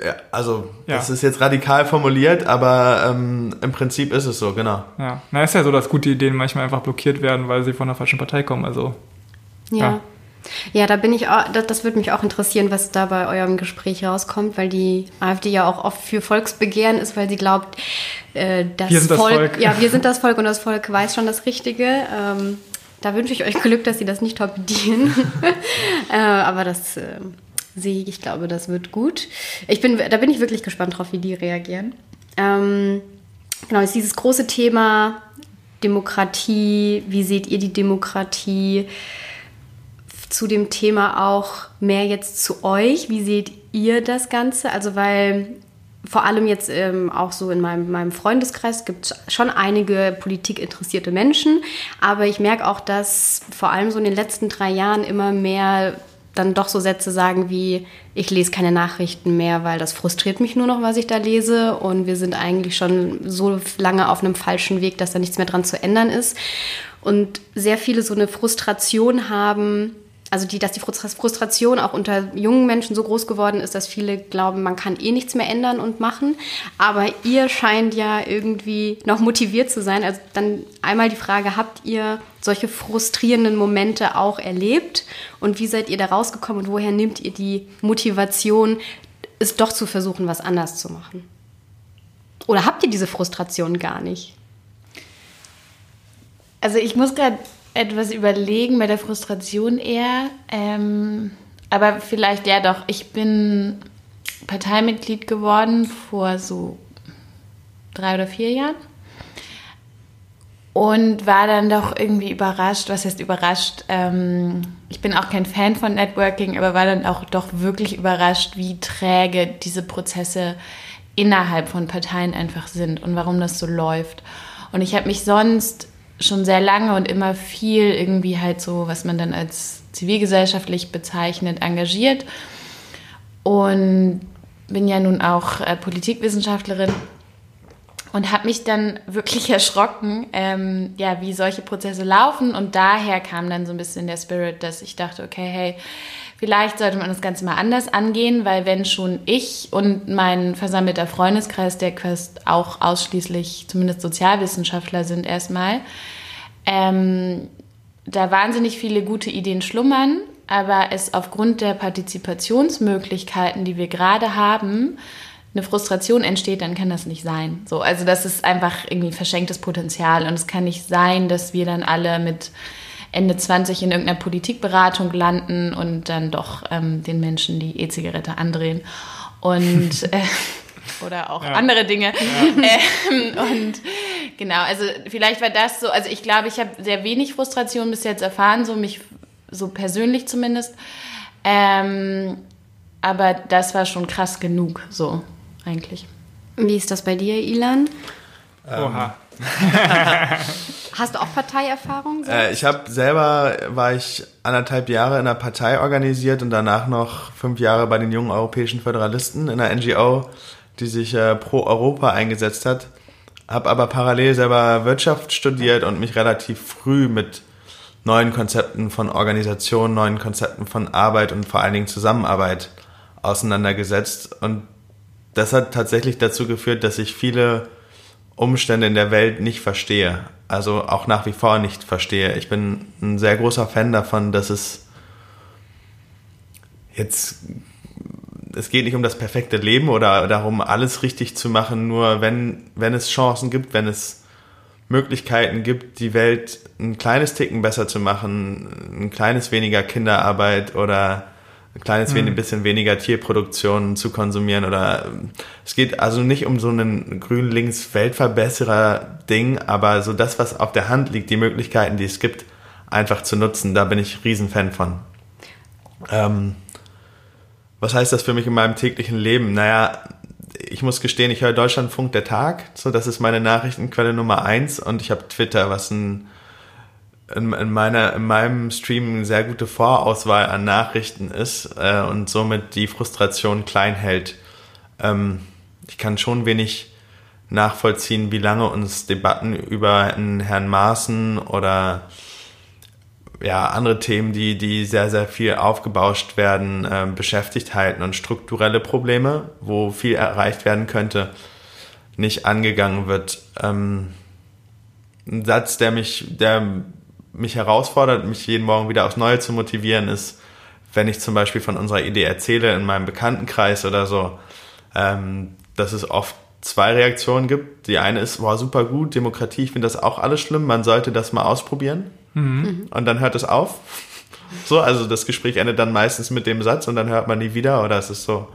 Ja, also, ja. das ist jetzt radikal formuliert, aber ähm, im Prinzip ist es so, genau. Ja, na ist ja so, dass gute Ideen manchmal einfach blockiert werden, weil sie von der falschen Partei kommen. Also, ja. ja. Ja, da bin ich auch, das, das würde mich auch interessieren, was da bei eurem Gespräch rauskommt, weil die AfD ja auch oft für Volksbegehren ist, weil sie glaubt, äh, das, wir sind Volk, das Volk, ja, wir sind das Volk und das Volk weiß schon das Richtige. Ähm, da wünsche ich euch Glück, dass sie das nicht torpedieren. äh, aber das äh, sehe ich, ich glaube, das wird gut. Ich bin, da bin ich wirklich gespannt drauf, wie die reagieren. Ähm, genau, ist dieses große Thema Demokratie. Wie seht ihr die Demokratie? Zu dem Thema auch mehr jetzt zu euch. Wie seht ihr das Ganze? Also, weil vor allem jetzt ähm, auch so in meinem, meinem Freundeskreis gibt es schon einige politikinteressierte Menschen, aber ich merke auch, dass vor allem so in den letzten drei Jahren immer mehr dann doch so Sätze sagen wie, ich lese keine Nachrichten mehr, weil das frustriert mich nur noch, was ich da lese und wir sind eigentlich schon so lange auf einem falschen Weg, dass da nichts mehr dran zu ändern ist. Und sehr viele so eine Frustration haben, also die, dass die Frustration auch unter jungen Menschen so groß geworden ist, dass viele glauben, man kann eh nichts mehr ändern und machen. Aber ihr scheint ja irgendwie noch motiviert zu sein. Also dann einmal die Frage, habt ihr solche frustrierenden Momente auch erlebt? Und wie seid ihr da rausgekommen und woher nehmt ihr die Motivation, es doch zu versuchen, was anders zu machen? Oder habt ihr diese Frustration gar nicht? Also ich muss gerade etwas überlegen bei der Frustration eher. Ähm, aber vielleicht ja doch. Ich bin Parteimitglied geworden vor so drei oder vier Jahren. Und war dann doch irgendwie überrascht, was heißt überrascht? Ähm, ich bin auch kein Fan von Networking, aber war dann auch doch wirklich überrascht, wie träge diese Prozesse innerhalb von Parteien einfach sind und warum das so läuft. Und ich habe mich sonst schon sehr lange und immer viel irgendwie halt so, was man dann als zivilgesellschaftlich bezeichnet, engagiert. Und bin ja nun auch äh, Politikwissenschaftlerin und habe mich dann wirklich erschrocken, ähm, ja, wie solche Prozesse laufen. Und daher kam dann so ein bisschen der Spirit, dass ich dachte, okay, hey, vielleicht sollte man das Ganze mal anders angehen, weil wenn schon ich und mein versammelter Freundeskreis, der quasi auch ausschließlich zumindest Sozialwissenschaftler sind erstmal, ähm, da wahnsinnig viele gute Ideen schlummern, aber es aufgrund der Partizipationsmöglichkeiten, die wir gerade haben, eine Frustration entsteht, dann kann das nicht sein. So, also das ist einfach irgendwie verschenktes Potenzial und es kann nicht sein, dass wir dann alle mit Ende 20 in irgendeiner Politikberatung landen und dann doch ähm, den Menschen die E-Zigarette andrehen und äh, oder auch ja. andere Dinge. Ja. Ähm, und genau, also vielleicht war das so, also ich glaube, ich habe sehr wenig Frustration bis jetzt erfahren, so mich so persönlich zumindest. Ähm, aber das war schon krass genug, so eigentlich. Wie ist das bei dir, Ilan? Oha. Hast du auch Parteierfahrung? Äh, ich habe selber, war ich anderthalb Jahre in einer Partei organisiert und danach noch fünf Jahre bei den jungen europäischen Föderalisten in einer NGO, die sich äh, pro Europa eingesetzt hat. Habe aber parallel selber Wirtschaft studiert und mich relativ früh mit neuen Konzepten von Organisation, neuen Konzepten von Arbeit und vor allen Dingen Zusammenarbeit auseinandergesetzt. Und das hat tatsächlich dazu geführt, dass ich viele Umstände in der Welt nicht verstehe. Also auch nach wie vor nicht verstehe. Ich bin ein sehr großer Fan davon, dass es jetzt, es geht nicht um das perfekte Leben oder darum, alles richtig zu machen, nur wenn, wenn es Chancen gibt, wenn es Möglichkeiten gibt, die Welt ein kleines Ticken besser zu machen, ein kleines weniger Kinderarbeit oder ein kleines mhm. bisschen weniger Tierproduktion zu konsumieren oder es geht also nicht um so einen grün-links-Weltverbesserer-Ding, aber so das, was auf der Hand liegt, die Möglichkeiten, die es gibt, einfach zu nutzen, da bin ich Riesenfan von. Ähm, was heißt das für mich in meinem täglichen Leben? Naja, ich muss gestehen, ich höre Deutschlandfunk der Tag, so das ist meine Nachrichtenquelle Nummer eins und ich habe Twitter, was ein in, in, meiner, in meinem Stream eine sehr gute Vorauswahl an Nachrichten ist äh, und somit die Frustration klein hält. Ähm, ich kann schon wenig nachvollziehen, wie lange uns Debatten über Herrn Maaßen oder ja, andere Themen, die, die sehr, sehr viel aufgebauscht werden, äh, beschäftigt halten und strukturelle Probleme, wo viel erreicht werden könnte, nicht angegangen wird. Ähm, ein Satz, der mich, der mich herausfordert, mich jeden Morgen wieder aufs Neue zu motivieren, ist, wenn ich zum Beispiel von unserer Idee erzähle in meinem Bekanntenkreis oder so, ähm, dass es oft zwei Reaktionen gibt. Die eine ist, wow, super gut, Demokratie, ich finde das auch alles schlimm, man sollte das mal ausprobieren. Mhm. Und dann hört es auf. So, also das Gespräch endet dann meistens mit dem Satz und dann hört man nie wieder oder es ist so,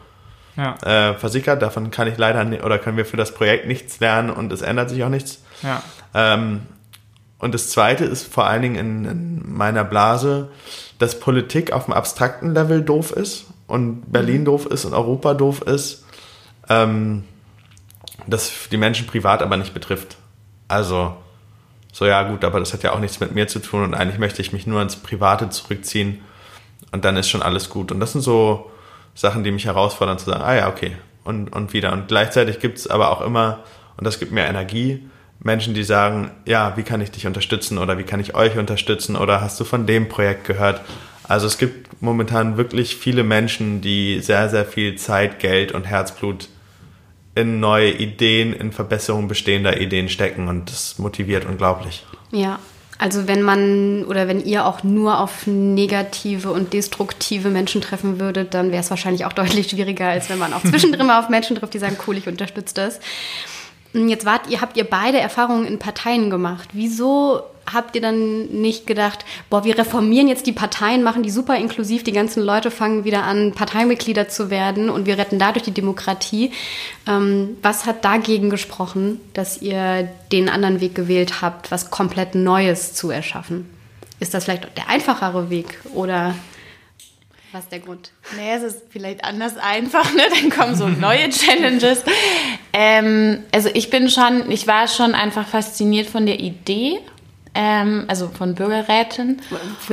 Ja. äh, versickert. Davon kann ich leider oder können wir für das Projekt nichts lernen und es ändert sich auch nichts. Ja. Ähm, und das Zweite ist vor allen Dingen in, in meiner Blase, dass Politik auf dem abstrakten Level doof ist und Berlin doof ist und Europa doof ist, ähm, das die Menschen privat aber nicht betrifft. Also, so ja gut, aber das hat ja auch nichts mit mir zu tun und eigentlich möchte ich mich nur ins Private zurückziehen und dann ist schon alles gut. Und das sind so Sachen, die mich herausfordern zu sagen, ah ja, okay, und, und wieder. Und gleichzeitig gibt es aber auch immer, und das gibt mir Energie, Menschen, die sagen, ja, wie kann ich dich unterstützen oder wie kann ich euch unterstützen oder hast du von dem Projekt gehört? Also es gibt momentan wirklich viele Menschen, die sehr, sehr viel Zeit, Geld und Herzblut in neue Ideen, in Verbesserung bestehender Ideen stecken und das motiviert unglaublich. Ja, also wenn man oder wenn ihr auch nur auf negative und destruktive Menschen treffen würdet, dann wäre es wahrscheinlich auch deutlich schwieriger, als wenn man auch zwischendrin mal auf Menschen trifft, die sagen, cool, ich unterstütze das. Jetzt wart ihr, habt ihr beide Erfahrungen in Parteien gemacht. Wieso habt ihr dann nicht gedacht, boah, wir reformieren jetzt die Parteien, machen die super inklusiv, die ganzen Leute fangen wieder an, Parteimitglieder zu werden und wir retten dadurch die Demokratie. Ähm, was hat dagegen gesprochen, dass ihr den anderen Weg gewählt habt, was komplett Neues zu erschaffen? Ist das vielleicht der einfachere Weg oder was ist der Grund? Naja, es ist vielleicht anders einfach, ne? Dann kommen so neue Challenges. Ähm, also ich bin schon, ich war schon einfach fasziniert von der Idee, ähm, also von Bürgerräten.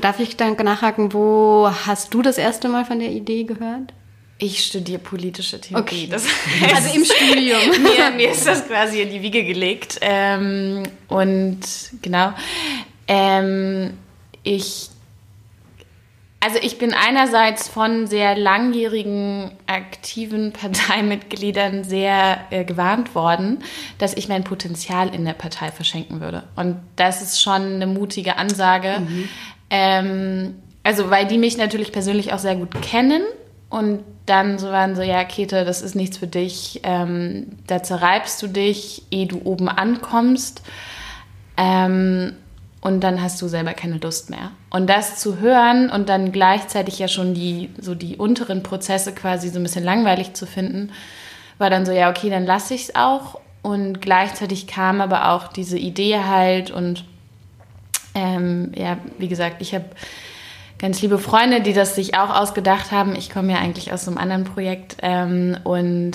Darf ich dann nachhaken, wo hast du das erste Mal von der Idee gehört? Ich studiere politische Theorie. Okay. Das Also im Studium. mir, mir ist das quasi in die Wiege gelegt. Ähm, und genau. Ähm, ich. Also ich bin einerseits von sehr langjährigen aktiven Parteimitgliedern sehr äh, gewarnt worden, dass ich mein Potenzial in der Partei verschenken würde. Und das ist schon eine mutige Ansage. Ähm, also weil die mich natürlich persönlich auch sehr gut kennen und dann so waren so, ja, Käthe, das ist nichts für dich, ähm, da zerreibst du dich, ehe du oben ankommst. Ähm, und dann hast du selber keine Lust mehr. Und das zu hören und dann gleichzeitig ja schon die, so die unteren Prozesse quasi so ein bisschen langweilig zu finden, war dann so, ja, okay, dann lasse ich es auch. Und gleichzeitig kam aber auch diese Idee halt und ähm, ja, wie gesagt, ich habe ganz liebe Freunde, die das sich auch ausgedacht haben. Ich komme ja eigentlich aus einem anderen Projekt ähm, und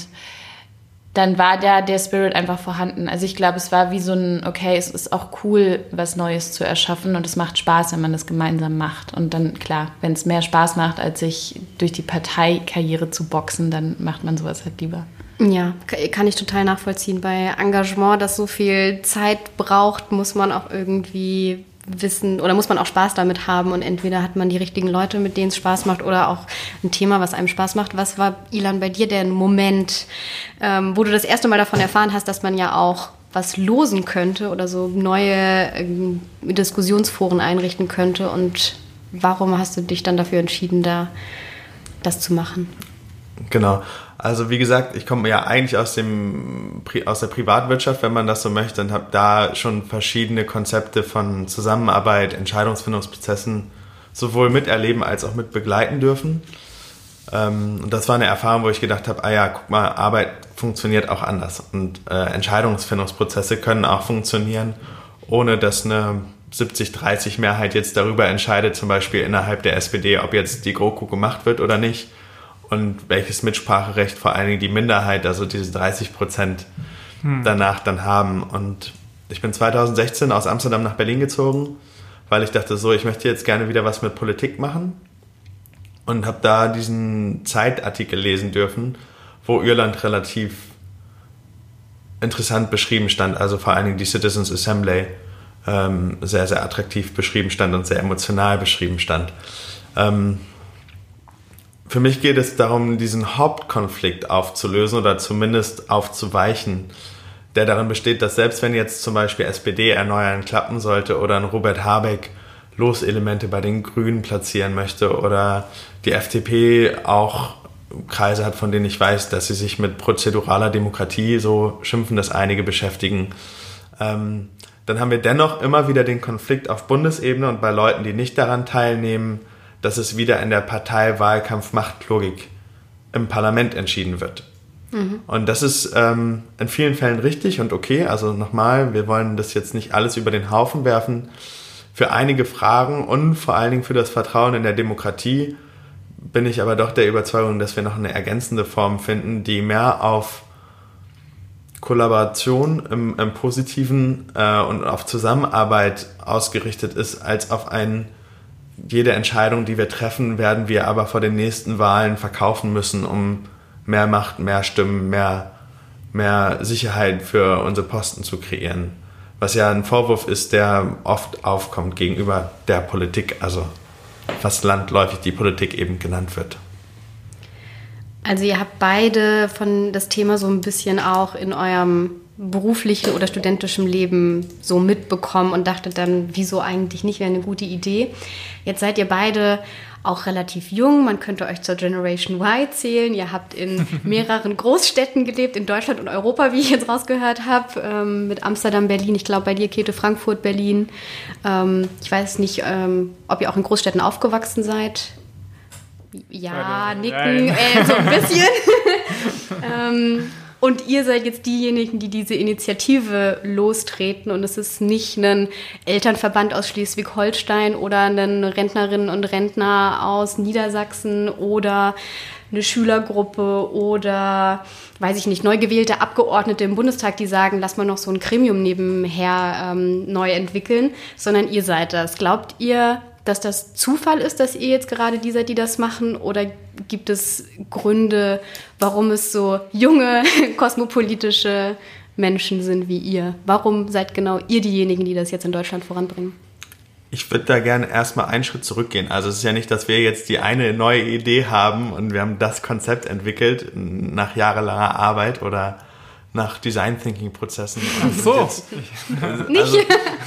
dann war da der Spirit einfach vorhanden. Also ich glaube, es war wie so ein, okay, es ist auch cool, was Neues zu erschaffen und es macht Spaß, wenn man das gemeinsam macht. Und dann, klar, wenn es mehr Spaß macht, als sich durch die Parteikarriere zu boxen, dann macht man sowas halt lieber. Ja, kann ich total nachvollziehen. Bei Engagement, das so viel Zeit braucht, muss man auch irgendwie wissen oder muss man auch Spaß damit haben und entweder hat man die richtigen Leute, mit denen es Spaß macht oder auch ein Thema, was einem Spaß macht. Was war, Ilan, bei dir der Moment, ähm, wo du das erste Mal davon erfahren hast, dass man ja auch was losen könnte oder so neue ähm, Diskussionsforen einrichten könnte und warum hast du dich dann dafür entschieden, da das zu machen? Genau. Also wie gesagt, ich komme ja eigentlich aus dem aus der Privatwirtschaft, wenn man das so möchte, und habe da schon verschiedene Konzepte von Zusammenarbeit, Entscheidungsfindungsprozessen sowohl miterleben als auch mit begleiten dürfen. Ähm, und das war eine Erfahrung, wo ich gedacht habe, ah ja, guck mal, Arbeit funktioniert auch anders und äh, Entscheidungsfindungsprozesse können auch funktionieren, ohne dass eine 70-30 Mehrheit jetzt darüber entscheidet, zum Beispiel innerhalb der SPD, ob jetzt die GroKo gemacht wird oder nicht und welches Mitspracherecht vor allen Dingen die Minderheit, also diese 30 Prozent danach dann haben. Und ich bin 2016 aus Amsterdam nach Berlin gezogen, weil ich dachte so, ich möchte jetzt gerne wieder was mit Politik machen und habe da diesen Zeitartikel lesen dürfen, wo Irland relativ interessant beschrieben stand, also vor allen Dingen die Citizens Assembly ähm, sehr, sehr attraktiv beschrieben stand und sehr emotional beschrieben stand. Ähm, für mich geht es darum, diesen Hauptkonflikt aufzulösen oder zumindest aufzuweichen, der darin besteht, dass selbst wenn jetzt zum Beispiel SPD erneuern klappen sollte oder ein Robert Habeck Loselemente bei den Grünen platzieren möchte oder die FDP auch Kreise hat, von denen ich weiß, dass sie sich mit prozeduraler Demokratie, so schimpfen das einige, beschäftigen, ähm, dann haben wir dennoch immer wieder den Konflikt auf Bundesebene und bei Leuten, die nicht daran teilnehmen, dass es wieder in der Partei-Wahlkampf-Machtlogik im Parlament entschieden wird. Mhm. Und das ist ähm, in vielen Fällen richtig und okay. Also nochmal, wir wollen das jetzt nicht alles über den Haufen werfen. Für einige Fragen und vor allen Dingen für das Vertrauen in der Demokratie bin ich aber doch der Überzeugung, dass wir noch eine ergänzende Form finden, die mehr auf Kollaboration im, im Positiven äh, und auf Zusammenarbeit ausgerichtet ist, als auf ein, jede Entscheidung, die wir treffen, werden wir aber vor den nächsten Wahlen verkaufen müssen, um mehr Macht, mehr Stimmen, mehr, mehr Sicherheit für unsere Posten zu kreieren was ja ein Vorwurf ist, der oft aufkommt gegenüber der Politik, also fast landläufig die Politik eben genannt wird. Also ihr habt beide von das Thema so ein bisschen auch in eurem beruflichen oder studentischen Leben so mitbekommen und dachtet dann, wieso eigentlich nicht, wäre eine gute Idee. Jetzt seid ihr beide auch relativ jung. Man könnte euch zur Generation Y zählen. Ihr habt in mehreren Großstädten gelebt, in Deutschland und Europa, wie ich jetzt rausgehört habe, ähm, mit Amsterdam, Berlin. Ich glaube, bei dir, Käthe, Frankfurt, Berlin. Ähm, ich weiß nicht, ähm, ob ihr auch in Großstädten aufgewachsen seid. Ja, nicken, äh, so ein bisschen. und ihr seid jetzt diejenigen, die diese Initiative lostreten. Und es ist nicht ein Elternverband aus Schleswig-Holstein oder ein Rentnerinnen und Rentner aus Niedersachsen oder eine Schülergruppe oder, weiß ich nicht, neu gewählte Abgeordnete im Bundestag, die sagen, lass mal noch so ein Gremium nebenher ähm, neu entwickeln, sondern ihr seid das. Glaubt ihr, dass das Zufall ist, dass ihr jetzt gerade die seid, die das machen? Oder gibt es Gründe, warum es so junge, kosmopolitische Menschen sind wie ihr? Warum seid genau ihr diejenigen, die das jetzt in Deutschland voranbringen? Ich würde da gerne erstmal einen Schritt zurückgehen. Also es ist ja nicht, dass wir jetzt die eine neue Idee haben und wir haben das Konzept entwickelt nach jahrelanger Arbeit oder nach Design Thinking Prozessen. Ach so. Jetzt, also,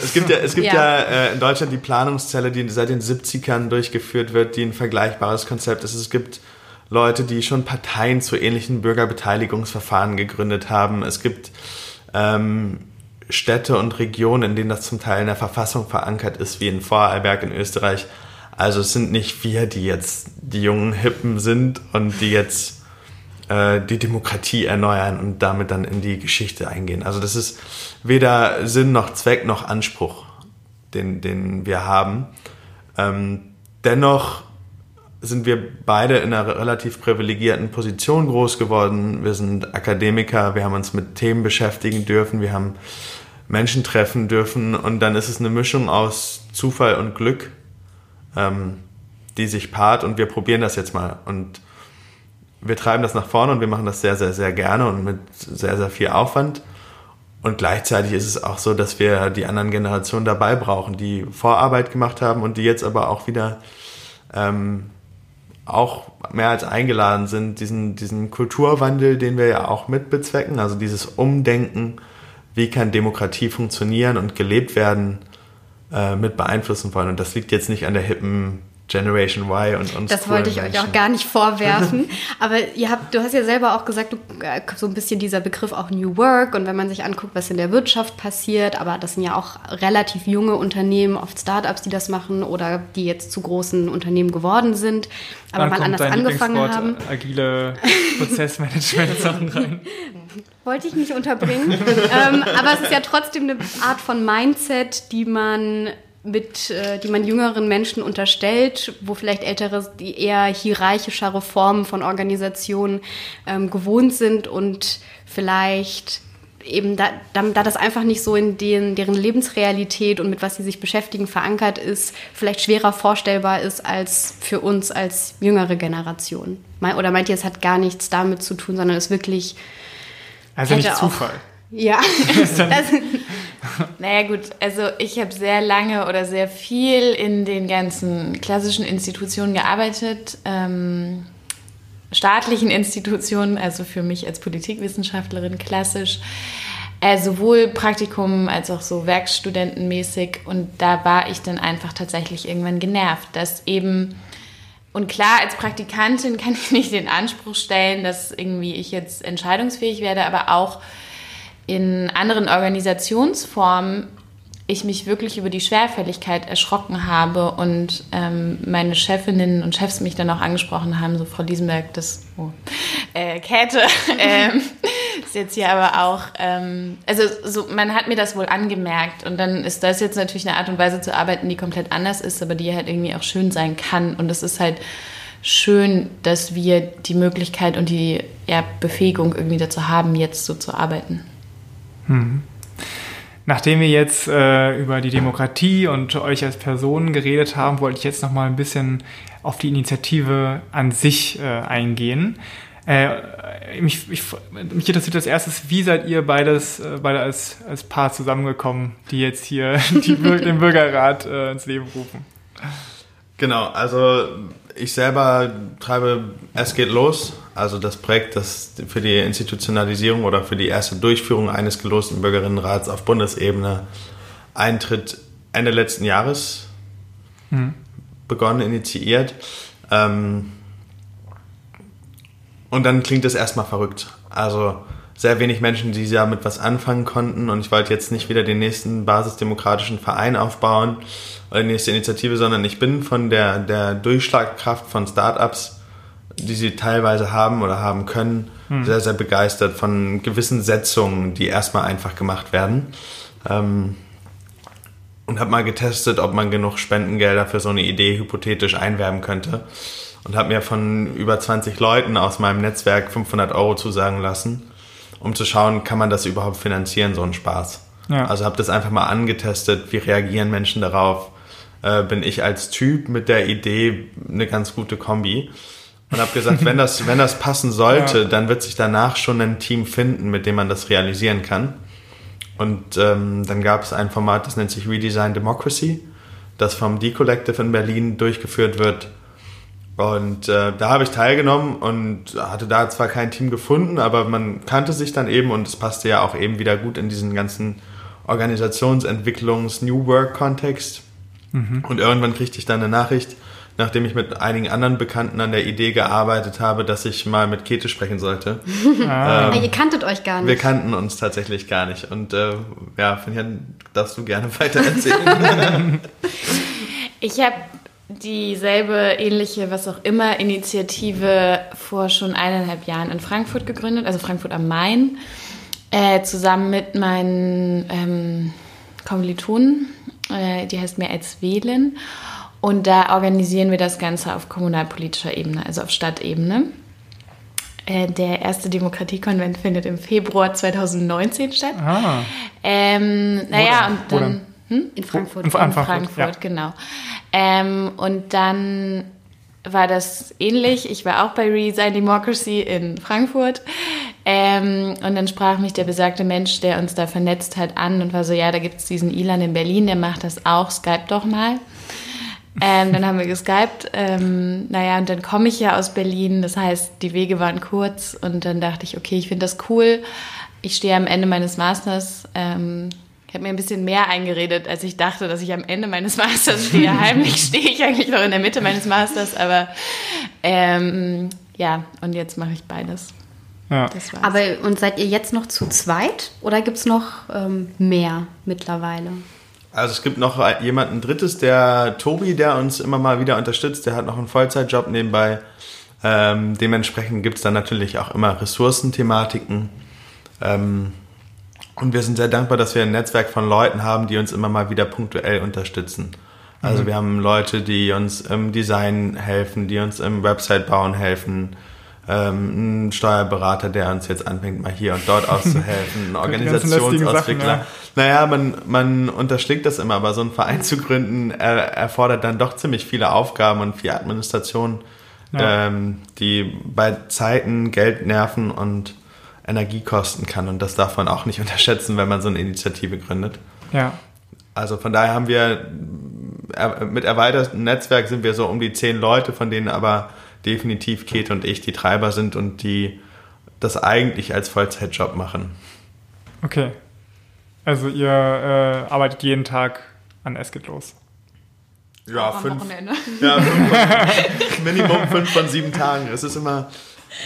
es gibt ja, es gibt ja, ja äh, in Deutschland die Planungszelle, die seit den 70ern durchgeführt wird, die ein vergleichbares Konzept ist. Es gibt Leute, die schon Parteien zu ähnlichen Bürgerbeteiligungsverfahren gegründet haben. Es gibt ähm, Städte und Regionen, in denen das zum Teil in der Verfassung verankert ist, wie in Vorarlberg in Österreich. Also es sind nicht wir, die jetzt die jungen Hippen sind und die jetzt äh, die Demokratie erneuern und damit dann in die Geschichte eingehen. Also das ist weder Sinn noch Zweck noch Anspruch, den, den wir haben. Ähm, dennoch sind wir beide in einer relativ privilegierten Position groß geworden. Wir sind Akademiker, wir haben uns mit Themen beschäftigen dürfen, wir haben Menschen treffen dürfen und dann ist es eine Mischung aus Zufall und Glück, ähm, die sich paart und wir probieren das jetzt mal. Und wir treiben das nach vorne und wir machen das sehr, sehr, sehr gerne und mit sehr, sehr viel Aufwand. Und gleichzeitig ist es auch so, dass wir die anderen Generationen dabei brauchen, die Vorarbeit gemacht haben und die jetzt aber auch wieder ähm, auch mehr als eingeladen sind, diesen, diesen Kulturwandel, den wir ja auch mitbezwecken, also dieses Umdenken, wie kann Demokratie funktionieren und gelebt werden, äh, mit beeinflussen wollen. Und das liegt jetzt nicht an der hippen Generation Y und uns. Das wollte ich Menschen. euch auch gar nicht vorwerfen. Aber ihr habt, du hast ja selber auch gesagt, du, äh, so ein bisschen dieser Begriff auch New Work und wenn man sich anguckt, was in der Wirtschaft passiert, aber das sind ja auch relativ junge Unternehmen, oft Startups, die das machen oder die jetzt zu großen Unternehmen geworden sind, aber Dann mal anders angefangen haben. Agile Prozessmanagement-Sachen rein. Wollte ich nicht unterbringen. ähm, aber es ist ja trotzdem eine Art von Mindset, die man mit, äh, die man jüngeren Menschen unterstellt, wo vielleicht ältere, die eher hierarchischere Formen von Organisationen ähm, gewohnt sind und vielleicht eben da, da, da, das einfach nicht so in den, deren Lebensrealität und mit was sie sich beschäftigen verankert ist, vielleicht schwerer vorstellbar ist als für uns als jüngere Generation. Oder meint ihr, es hat gar nichts damit zu tun, sondern es wirklich. Also nicht Zufall. Ja. naja gut, also ich habe sehr lange oder sehr viel in den ganzen klassischen Institutionen gearbeitet, ähm, staatlichen Institutionen, also für mich als Politikwissenschaftlerin klassisch, äh, sowohl Praktikum als auch so Werkstudentenmäßig. Und da war ich dann einfach tatsächlich irgendwann genervt, dass eben und klar, als Praktikantin kann ich nicht den Anspruch stellen, dass irgendwie ich jetzt entscheidungsfähig werde, aber auch in anderen Organisationsformen ich mich wirklich über die Schwerfälligkeit erschrocken habe und ähm, meine Chefinnen und Chefs mich dann auch angesprochen haben, so Frau Liesenberg, das, oh, äh, Käthe, ähm, ist jetzt hier aber auch, ähm, also so, man hat mir das wohl angemerkt und dann ist das jetzt natürlich eine Art und Weise zu arbeiten, die komplett anders ist, aber die halt irgendwie auch schön sein kann und es ist halt schön, dass wir die Möglichkeit und die ja, Befähigung irgendwie dazu haben, jetzt so zu arbeiten. Hm. Nachdem wir jetzt äh, über die Demokratie und euch als Personen geredet haben, wollte ich jetzt noch mal ein bisschen auf die Initiative an sich äh, eingehen. Äh, mich, mich, mich, interessiert als erstes, wie seid ihr beides, äh, beide als, als Paar zusammengekommen, die jetzt hier die, den Bürgerrat äh, ins Leben rufen? Genau, also ich selber treibe Es geht los, also das Projekt, das für die Institutionalisierung oder für die erste Durchführung eines gelosten Bürgerinnenrats auf Bundesebene eintritt Ende letzten Jahres mhm. begonnen, initiiert. Ähm, und dann klingt es erstmal verrückt. Also sehr wenig Menschen, die damit was anfangen konnten. Und ich wollte jetzt nicht wieder den nächsten basisdemokratischen Verein aufbauen oder die nächste Initiative, sondern ich bin von der, der Durchschlagkraft von Startups, die sie teilweise haben oder haben können, hm. sehr, sehr begeistert von gewissen Setzungen, die erstmal einfach gemacht werden. Ähm, und habe mal getestet, ob man genug Spendengelder für so eine Idee hypothetisch einwerben könnte. Und habe mir von über 20 Leuten aus meinem Netzwerk 500 Euro zusagen lassen, um zu schauen, kann man das überhaupt finanzieren, so ein Spaß. Ja. Also habe das einfach mal angetestet, wie reagieren Menschen darauf, äh, bin ich als Typ mit der Idee eine ganz gute Kombi. Und habe gesagt, wenn das, wenn das passen sollte, ja. dann wird sich danach schon ein Team finden, mit dem man das realisieren kann. Und ähm, dann gab es ein Format, das nennt sich Redesign Democracy, das vom D-Collective in Berlin durchgeführt wird. Und äh, da habe ich teilgenommen und hatte da zwar kein Team gefunden, aber man kannte sich dann eben und es passte ja auch eben wieder gut in diesen ganzen Organisationsentwicklungs-New Work-Kontext. Mhm. Und irgendwann kriegte ich dann eine Nachricht, nachdem ich mit einigen anderen Bekannten an der Idee gearbeitet habe, dass ich mal mit Käthe sprechen sollte. Ah. Ähm, ihr kanntet euch gar nicht. Wir kannten uns tatsächlich gar nicht. Und äh, ja, von hier darfst du gerne weiter erzählen. ich habe dieselbe ähnliche, was auch immer, Initiative vor schon eineinhalb Jahren in Frankfurt gegründet, also Frankfurt am Main, äh, zusammen mit meinen ähm, Kommilitonen äh, die heißt mehr als Wählen. Und da organisieren wir das Ganze auf kommunalpolitischer Ebene, also auf Stadtebene. Äh, der erste Demokratiekonvent findet im Februar 2019 statt. Ah. Ähm, naja, und dann. Hm? In Frankfurt. In, Frankfurt, Frankfurt ja. genau. Ähm, und dann war das ähnlich. Ich war auch bei Resign Democracy in Frankfurt. Ähm, und dann sprach mich der besagte Mensch, der uns da vernetzt hat, an und war so, ja, da gibt es diesen Ilan in Berlin, der macht das auch, Skype doch mal. Ähm, dann haben wir geskypt. Ähm, naja, und dann komme ich ja aus Berlin, das heißt, die Wege waren kurz und dann dachte ich, okay, ich finde das cool. Ich stehe am Ende meines Masters. Ähm, ich habe mir ein bisschen mehr eingeredet, als ich dachte, dass ich am Ende meines Masters stehe. Heimlich stehe ich eigentlich noch in der Mitte meines Masters, aber ähm, ja, und jetzt mache ich beides. Ja. Aber und seid ihr jetzt noch zu zweit oder gibt es noch ähm, mehr mittlerweile? Also es gibt noch jemanden drittes, der Tobi, der uns immer mal wieder unterstützt, der hat noch einen Vollzeitjob nebenbei. Ähm, dementsprechend gibt es dann natürlich auch immer Ressourcenthematiken. Ähm, und wir sind sehr dankbar, dass wir ein Netzwerk von Leuten haben, die uns immer mal wieder punktuell unterstützen. Also mhm. wir haben Leute, die uns im Design helfen, die uns im Website bauen helfen, ähm, ein Steuerberater, der uns jetzt anfängt, mal hier und dort auszuhelfen, ein Organisationsauswickler. Ja. Naja, man, man unterschlägt das immer, aber so ein Verein zu gründen er, erfordert dann doch ziemlich viele Aufgaben und viel Administration, ja. ähm, die bei Zeiten, Geld, Nerven und Energie kosten kann. Und das darf man auch nicht unterschätzen, wenn man so eine Initiative gründet. Ja. Also von daher haben wir mit erweitertem Netzwerk sind wir so um die zehn Leute, von denen aber definitiv Kate und ich die Treiber sind und die das eigentlich als Vollzeitjob machen. Okay. Also ihr äh, arbeitet jeden Tag an Es geht los. Ja, fünf, ja fünf, Minimum fünf von sieben Tagen. Es ist immer,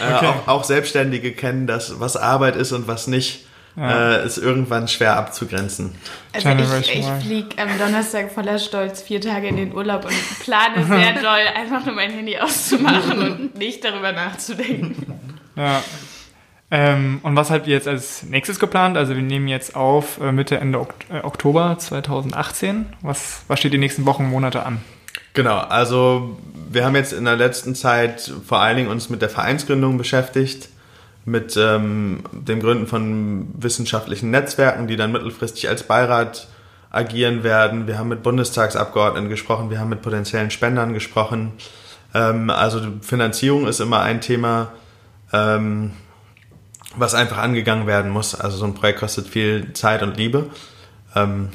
äh, okay. auch, auch, Selbstständige kennen das, was Arbeit ist und was nicht. ja. äh, ist irgendwann schwer abzugrenzen. Also ich, ich fliege am Donnerstag voller Stolz vier Tage in den Urlaub und plane sehr doll, einfach nur mein Handy auszumachen und nicht darüber nachzudenken. Ja. Ähm, und was habt ihr jetzt als nächstes geplant? Also wir nehmen jetzt auf äh, Mitte, Ende äh, Oktober 2018. Was, was steht die nächsten Wochen, Monate an? Genau, also wir haben jetzt in der letzten Zeit vor allen Dingen uns mit der Vereinsgründung beschäftigt, mit ähm, dem Gründen von wissenschaftlichen Netzwerken, die dann mittelfristig als Beirat agieren werden. Wir haben mit Bundestagsabgeordneten gesprochen, wir haben mit potenziellen Spendern gesprochen. Ähm, also Finanzierung ist immer ein Thema, ähm, was einfach angegangen werden muss. Also so ein Projekt kostet viel Zeit und Liebe. Ähm,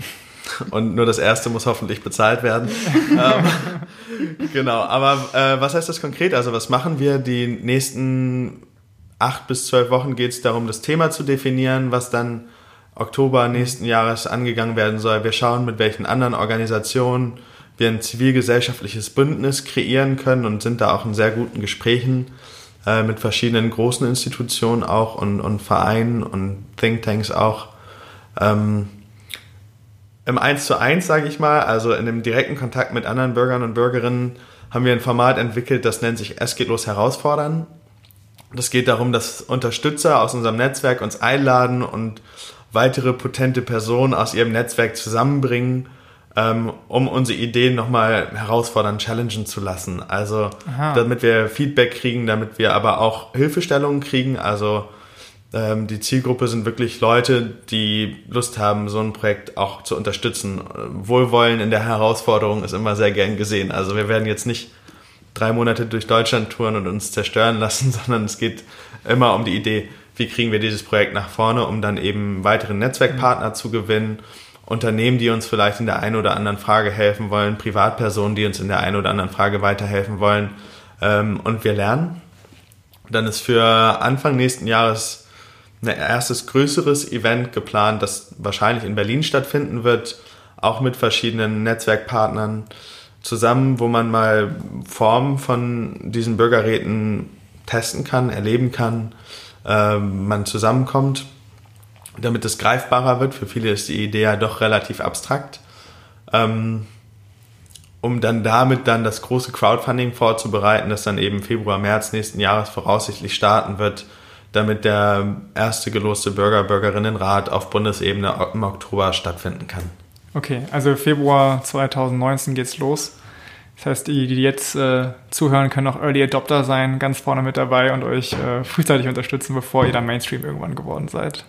und nur das erste muss hoffentlich bezahlt werden. ähm, genau, aber äh, was heißt das konkret? Also was machen wir? Die nächsten acht bis zwölf Wochen geht es darum, das Thema zu definieren, was dann Oktober nächsten Jahres angegangen werden soll. Wir schauen, mit welchen anderen Organisationen wir ein zivilgesellschaftliches Bündnis kreieren können und sind da auch in sehr guten Gesprächen äh, mit verschiedenen großen Institutionen auch und, und Vereinen und Thinktanks auch. Ähm, im 1 zu 1, sage ich mal, also in dem direkten Kontakt mit anderen Bürgern und Bürgerinnen, haben wir ein Format entwickelt, das nennt sich Es geht los herausfordern. Das geht darum, dass Unterstützer aus unserem Netzwerk uns einladen und weitere potente Personen aus ihrem Netzwerk zusammenbringen, ähm, um unsere Ideen nochmal herausfordern, challengen zu lassen. Also Aha. damit wir Feedback kriegen, damit wir aber auch Hilfestellungen kriegen. Also ähm, die Zielgruppe sind wirklich Leute, die Lust haben, so ein Projekt auch zu unterstützen. Wohlwollen in der Herausforderung ist immer sehr gern gesehen. Also wir werden jetzt nicht drei Monate durch Deutschland touren und uns zerstören lassen, sondern es geht immer um die Idee, wie kriegen wir dieses Projekt nach vorne, um dann eben weitere Netzwerkpartner zu gewinnen, Unternehmen, die uns vielleicht in der einen oder anderen Frage helfen wollen, Privatpersonen, die uns in der einen oder anderen Frage weiterhelfen wollen. Ähm, und wir lernen. Dann ist für Anfang nächsten Jahres ein erstes größeres Event geplant, das wahrscheinlich in Berlin stattfinden wird, auch mit verschiedenen Netzwerkpartnern zusammen, wo man mal Formen von diesen Bürgerräten testen kann, erleben kann, äh, man zusammenkommt, damit es greifbarer wird. Für viele ist die Idee ja doch relativ abstrakt. Ähm, um dann damit dann das große Crowdfunding vorzubereiten, das dann eben Februar, März nächsten Jahres voraussichtlich starten wird, damit der erste geloste Bürger, Bürgerinnenrat auf Bundesebene im Oktober stattfinden kann. Okay, also Februar 2019 geht's los. Das heißt, die, die jetzt äh, zuhören, können auch Early Adopter sein, ganz vorne mit dabei und euch äh, frühzeitig unterstützen, bevor ihr dann Mainstream irgendwann geworden seid.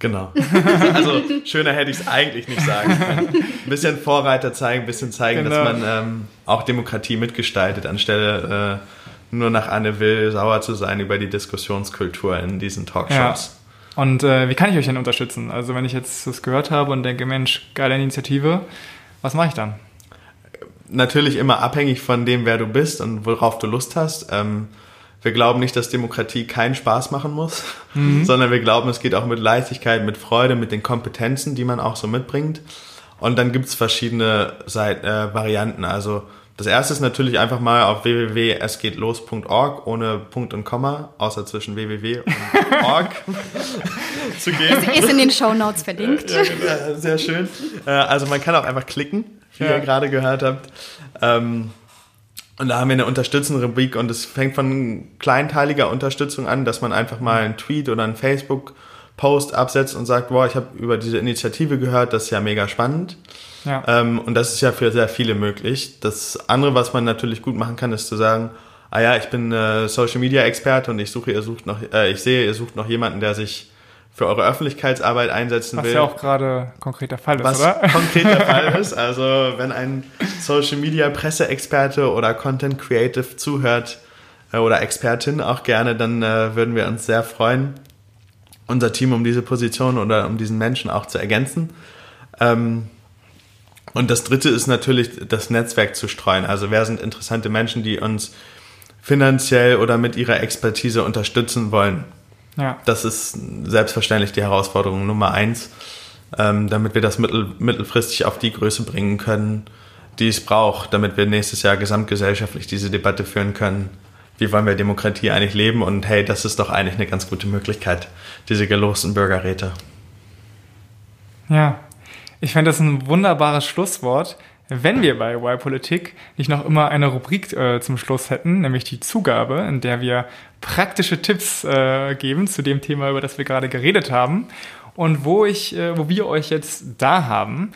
Genau. Also schöner hätte ich es eigentlich nicht sagen können. Ein bisschen Vorreiter zeigen, ein bisschen zeigen, genau. dass man ähm, auch Demokratie mitgestaltet, anstelle äh, nur nach Anne Will sauer zu sein über die Diskussionskultur in diesen Talkshows. Ja. Und äh, wie kann ich euch denn unterstützen? Also wenn ich jetzt das gehört habe und denke, Mensch, geile Initiative, was mache ich dann? Natürlich immer abhängig von dem, wer du bist und worauf du Lust hast. Ähm, wir glauben nicht, dass Demokratie keinen Spaß machen muss, mhm. sondern wir glauben, es geht auch mit Leichtigkeit, mit Freude, mit den Kompetenzen, die man auch so mitbringt. Und dann gibt es verschiedene Seite, äh, Varianten. Also das erste ist natürlich einfach mal auf www.esgehtlos.org ohne Punkt und Komma, außer zwischen www und org zu gehen. Es ist in den Show Notes verlinkt. Ja, genau, sehr schön. Äh, also man kann auch einfach klicken, wie ja. ihr gerade gehört habt. Ähm, und da haben wir eine unterstützende Rubrik und es fängt von kleinteiliger Unterstützung an, dass man einfach mal einen Tweet oder einen Facebook-Post absetzt und sagt, boah, ich habe über diese Initiative gehört, das ist ja mega spannend. Ja. Ähm, und das ist ja für sehr viele möglich. Das andere, was man natürlich gut machen kann, ist zu sagen, ah ja, ich bin äh, Social Media Experte und ich suche, ihr sucht noch, äh, ich sehe, ihr sucht noch jemanden, der sich für eure Öffentlichkeitsarbeit einsetzen was will. Was ja auch gerade konkreter Fall ist, was oder? konkreter Fall ist. Also wenn ein Social Media Presseexperte oder Content Creative zuhört äh, oder Expertin auch gerne, dann äh, würden wir uns sehr freuen, unser Team um diese Position oder um diesen Menschen auch zu ergänzen. Ähm, und das dritte ist natürlich das Netzwerk zu streuen. Also wer sind interessante Menschen, die uns finanziell oder mit ihrer Expertise unterstützen wollen. Ja. Das ist selbstverständlich die Herausforderung Nummer eins, ähm, damit wir das mittel, mittelfristig auf die Größe bringen können, die es braucht, damit wir nächstes Jahr gesamtgesellschaftlich diese Debatte führen können. Wie wollen wir Demokratie eigentlich leben? Und hey, das ist doch eigentlich eine ganz gute Möglichkeit, diese gelosten Bürgerräte. Ja, ich fände das ein wunderbares Schlusswort, wenn wir bei Y-Politik nicht noch immer eine Rubrik äh, zum Schluss hätten, nämlich die Zugabe, in der wir praktische Tipps äh, geben zu dem Thema, über das wir gerade geredet haben. Und wo ich, äh, wo wir euch jetzt da haben,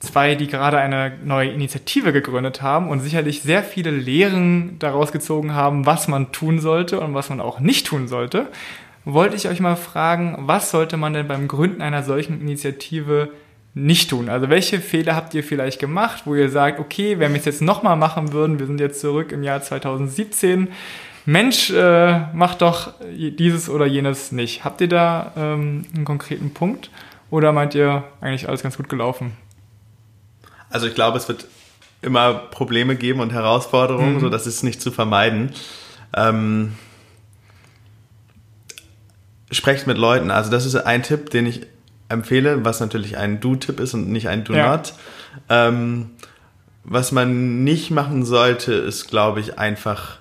zwei, die gerade eine neue Initiative gegründet haben und sicherlich sehr viele Lehren daraus gezogen haben, was man tun sollte und was man auch nicht tun sollte, wollte ich euch mal fragen, was sollte man denn beim Gründen einer solchen Initiative nicht tun? Also welche Fehler habt ihr vielleicht gemacht, wo ihr sagt, okay, wenn wir es jetzt nochmal machen würden, wir sind jetzt zurück im Jahr 2017, Mensch, äh, macht doch dieses oder jenes nicht. Habt ihr da ähm, einen konkreten Punkt oder meint ihr eigentlich alles ganz gut gelaufen? Also ich glaube, es wird immer Probleme geben und Herausforderungen, mhm. so das ist nicht zu vermeiden. Ähm, sprecht mit Leuten. Also das ist ein Tipp, den ich empfehle, was natürlich ein Do-Tipp ist und nicht ein Do-Not. Ja. Ähm, was man nicht machen sollte, ist, glaube ich, einfach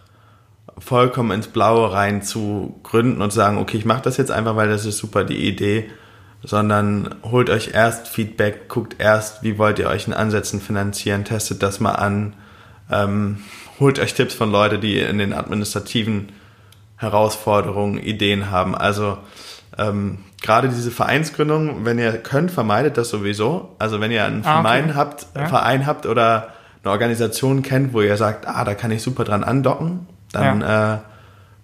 vollkommen ins Blaue rein zu gründen und sagen, okay, ich mache das jetzt einfach, weil das ist super die Idee, sondern holt euch erst Feedback, guckt erst, wie wollt ihr euch in Ansätzen finanzieren, testet das mal an, ähm, holt euch Tipps von Leuten, die in den administrativen Herausforderungen Ideen haben. Also ähm, gerade diese Vereinsgründung, wenn ihr könnt, vermeidet das sowieso. Also wenn ihr einen ah, Verein okay. habt, ja. Verein habt oder eine Organisation kennt, wo ihr sagt, ah, da kann ich super dran andocken, dann ja. äh,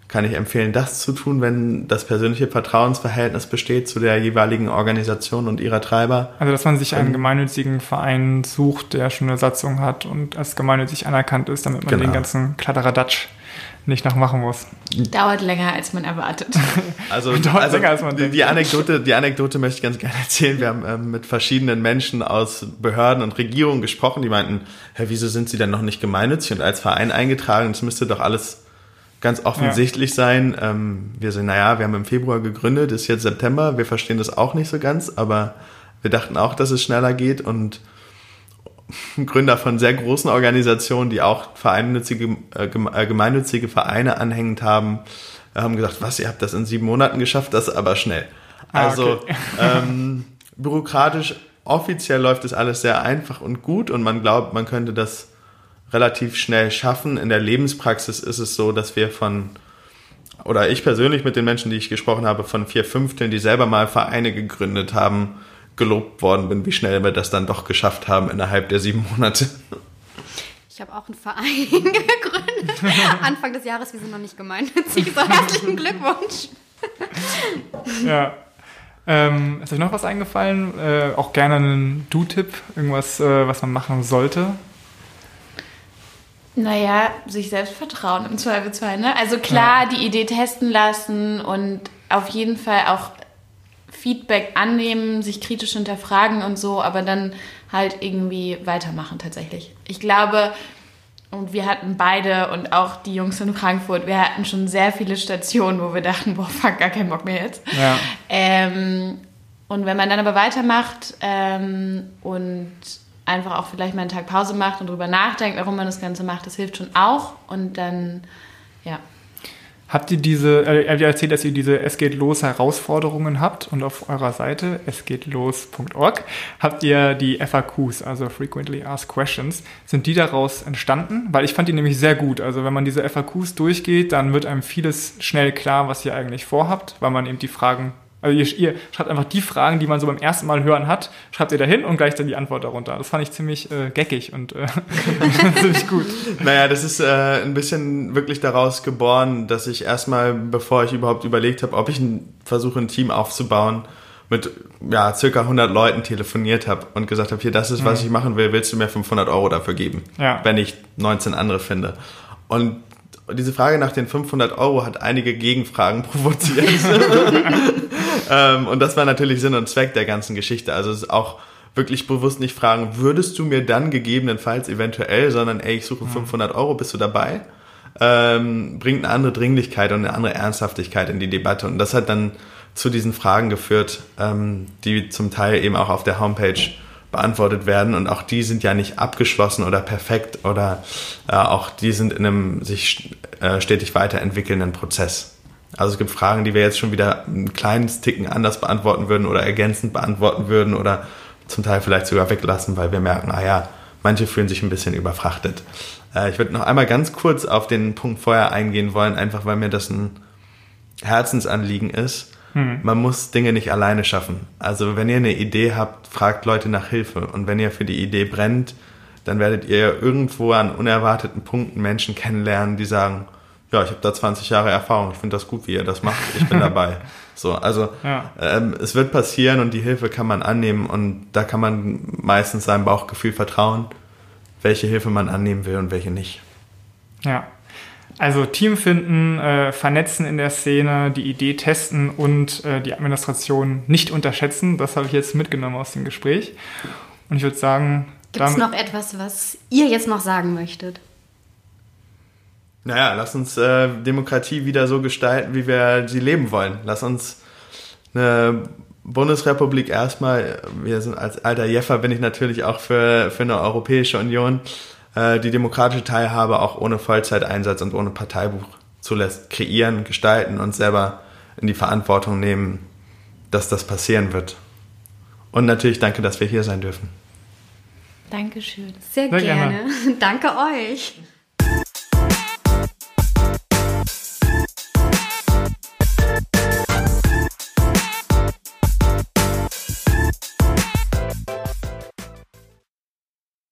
kann ich empfehlen, das zu tun, wenn das persönliche Vertrauensverhältnis besteht zu der jeweiligen Organisation und ihrer Treiber. Also, dass man sich einen gemeinnützigen Verein sucht, der schon eine Satzung hat und als gemeinnützig anerkannt ist, damit man genau. den ganzen Kladderadatsch nicht noch machen muss. Dauert länger, als man erwartet. Also, also länger, als man die, die, Anekdote, die Anekdote möchte ich ganz gerne erzählen. Wir haben ähm, mit verschiedenen Menschen aus Behörden und Regierungen gesprochen, die meinten, Herr, wieso sind Sie denn noch nicht gemeinnützig und als Verein eingetragen? Das müsste doch alles ganz offensichtlich ja. sein. Ähm, wir sind, naja, wir haben im Februar gegründet, ist jetzt September, wir verstehen das auch nicht so ganz, aber wir dachten auch, dass es schneller geht und Gründer von sehr großen Organisationen, die auch vereinnützige, äh, äh, gemeinnützige Vereine anhängend haben, haben gesagt, was, ihr habt das in sieben Monaten geschafft, das aber schnell. Ah, also okay. ähm, bürokratisch, offiziell läuft es alles sehr einfach und gut und man glaubt, man könnte das relativ schnell schaffen. In der Lebenspraxis ist es so, dass wir von, oder ich persönlich mit den Menschen, die ich gesprochen habe, von vier Fünfteln, die selber mal Vereine gegründet haben, gelobt worden bin, wie schnell wir das dann doch geschafft haben innerhalb der sieben Monate. Ich habe auch einen Verein gegründet. Anfang des Jahres, wir sind noch nicht gemeinnützig. So herzlichen Glückwunsch. ja. Ähm, ist euch noch was eingefallen? Äh, auch gerne einen Do-Tipp, irgendwas, äh, was man machen sollte? Naja, sich selbst vertrauen im Zweifelsfall. Ne? Also klar, ja. die Idee testen lassen und auf jeden Fall auch Feedback annehmen, sich kritisch hinterfragen und so, aber dann halt irgendwie weitermachen tatsächlich. Ich glaube, und wir hatten beide und auch die Jungs in Frankfurt, wir hatten schon sehr viele Stationen, wo wir dachten, boah, fuck, gar keinen Bock mehr jetzt. Ja. Ähm, und wenn man dann aber weitermacht ähm, und einfach auch vielleicht mal einen Tag Pause macht und drüber nachdenkt, warum man das Ganze macht, das hilft schon auch. Und dann, ja. Habt ihr diese, äh, ihr erzählt, dass ihr diese Es geht los Herausforderungen habt und auf eurer Seite esgehtlos.org habt ihr die FAQs, also Frequently Asked Questions. Sind die daraus entstanden? Weil ich fand die nämlich sehr gut. Also wenn man diese FAQs durchgeht, dann wird einem vieles schnell klar, was ihr eigentlich vorhabt, weil man eben die Fragen also ihr, ihr, schreibt einfach die Fragen, die man so beim ersten Mal hören hat, schreibt ihr dahin und gleich dann die Antwort darunter. Das fand ich ziemlich äh, geckig und äh, ziemlich gut. Naja, das ist äh, ein bisschen wirklich daraus geboren, dass ich erstmal, bevor ich überhaupt überlegt habe, ob ich ein, versuche, ein Team aufzubauen, mit ja, circa 100 Leuten telefoniert habe und gesagt habe, hier, das ist, was mhm. ich machen will, willst du mir 500 Euro dafür geben, ja. wenn ich 19 andere finde. Und diese Frage nach den 500 Euro hat einige Gegenfragen provoziert. ähm, und das war natürlich Sinn und Zweck der ganzen Geschichte. Also es ist auch wirklich bewusst nicht fragen, würdest du mir dann gegebenenfalls eventuell, sondern ey, ich suche 500 mhm. Euro, bist du dabei? Ähm, bringt eine andere Dringlichkeit und eine andere Ernsthaftigkeit in die Debatte. Und das hat dann zu diesen Fragen geführt, ähm, die zum Teil eben auch auf der Homepage beantwortet werden und auch die sind ja nicht abgeschlossen oder perfekt oder äh, auch die sind in einem sich äh, stetig weiterentwickelnden Prozess. Also es gibt Fragen, die wir jetzt schon wieder ein kleines Ticken anders beantworten würden oder ergänzend beantworten würden oder zum Teil vielleicht sogar weglassen, weil wir merken, ah ja, manche fühlen sich ein bisschen überfrachtet. Äh, ich würde noch einmal ganz kurz auf den Punkt vorher eingehen wollen, einfach weil mir das ein Herzensanliegen ist. Hm. Man muss Dinge nicht alleine schaffen. Also wenn ihr eine Idee habt, fragt Leute nach Hilfe. Und wenn ihr für die Idee brennt, dann werdet ihr irgendwo an unerwarteten Punkten Menschen kennenlernen, die sagen, ja, ich habe da 20 Jahre Erfahrung, ich finde das gut, wie ihr das macht, ich bin dabei. So, also ja. ähm, es wird passieren und die Hilfe kann man annehmen und da kann man meistens seinem Bauchgefühl vertrauen, welche Hilfe man annehmen will und welche nicht. Ja. Also Team finden, äh, vernetzen in der Szene, die Idee testen und äh, die Administration nicht unterschätzen. Das habe ich jetzt mitgenommen aus dem Gespräch. Und ich würde sagen. Gibt es noch etwas, was ihr jetzt noch sagen möchtet? Naja, lass uns äh, Demokratie wieder so gestalten, wie wir sie leben wollen. Lass uns eine Bundesrepublik erstmal, wir sind als alter Jeffer bin ich natürlich auch für, für eine Europäische Union, äh, die demokratische Teilhabe auch ohne Vollzeiteinsatz und ohne Parteibuch zulässt, kreieren, gestalten und selber in die Verantwortung nehmen, dass das passieren wird. Und natürlich danke, dass wir hier sein dürfen. Dankeschön. Sehr, Sehr gerne. gerne. Danke euch.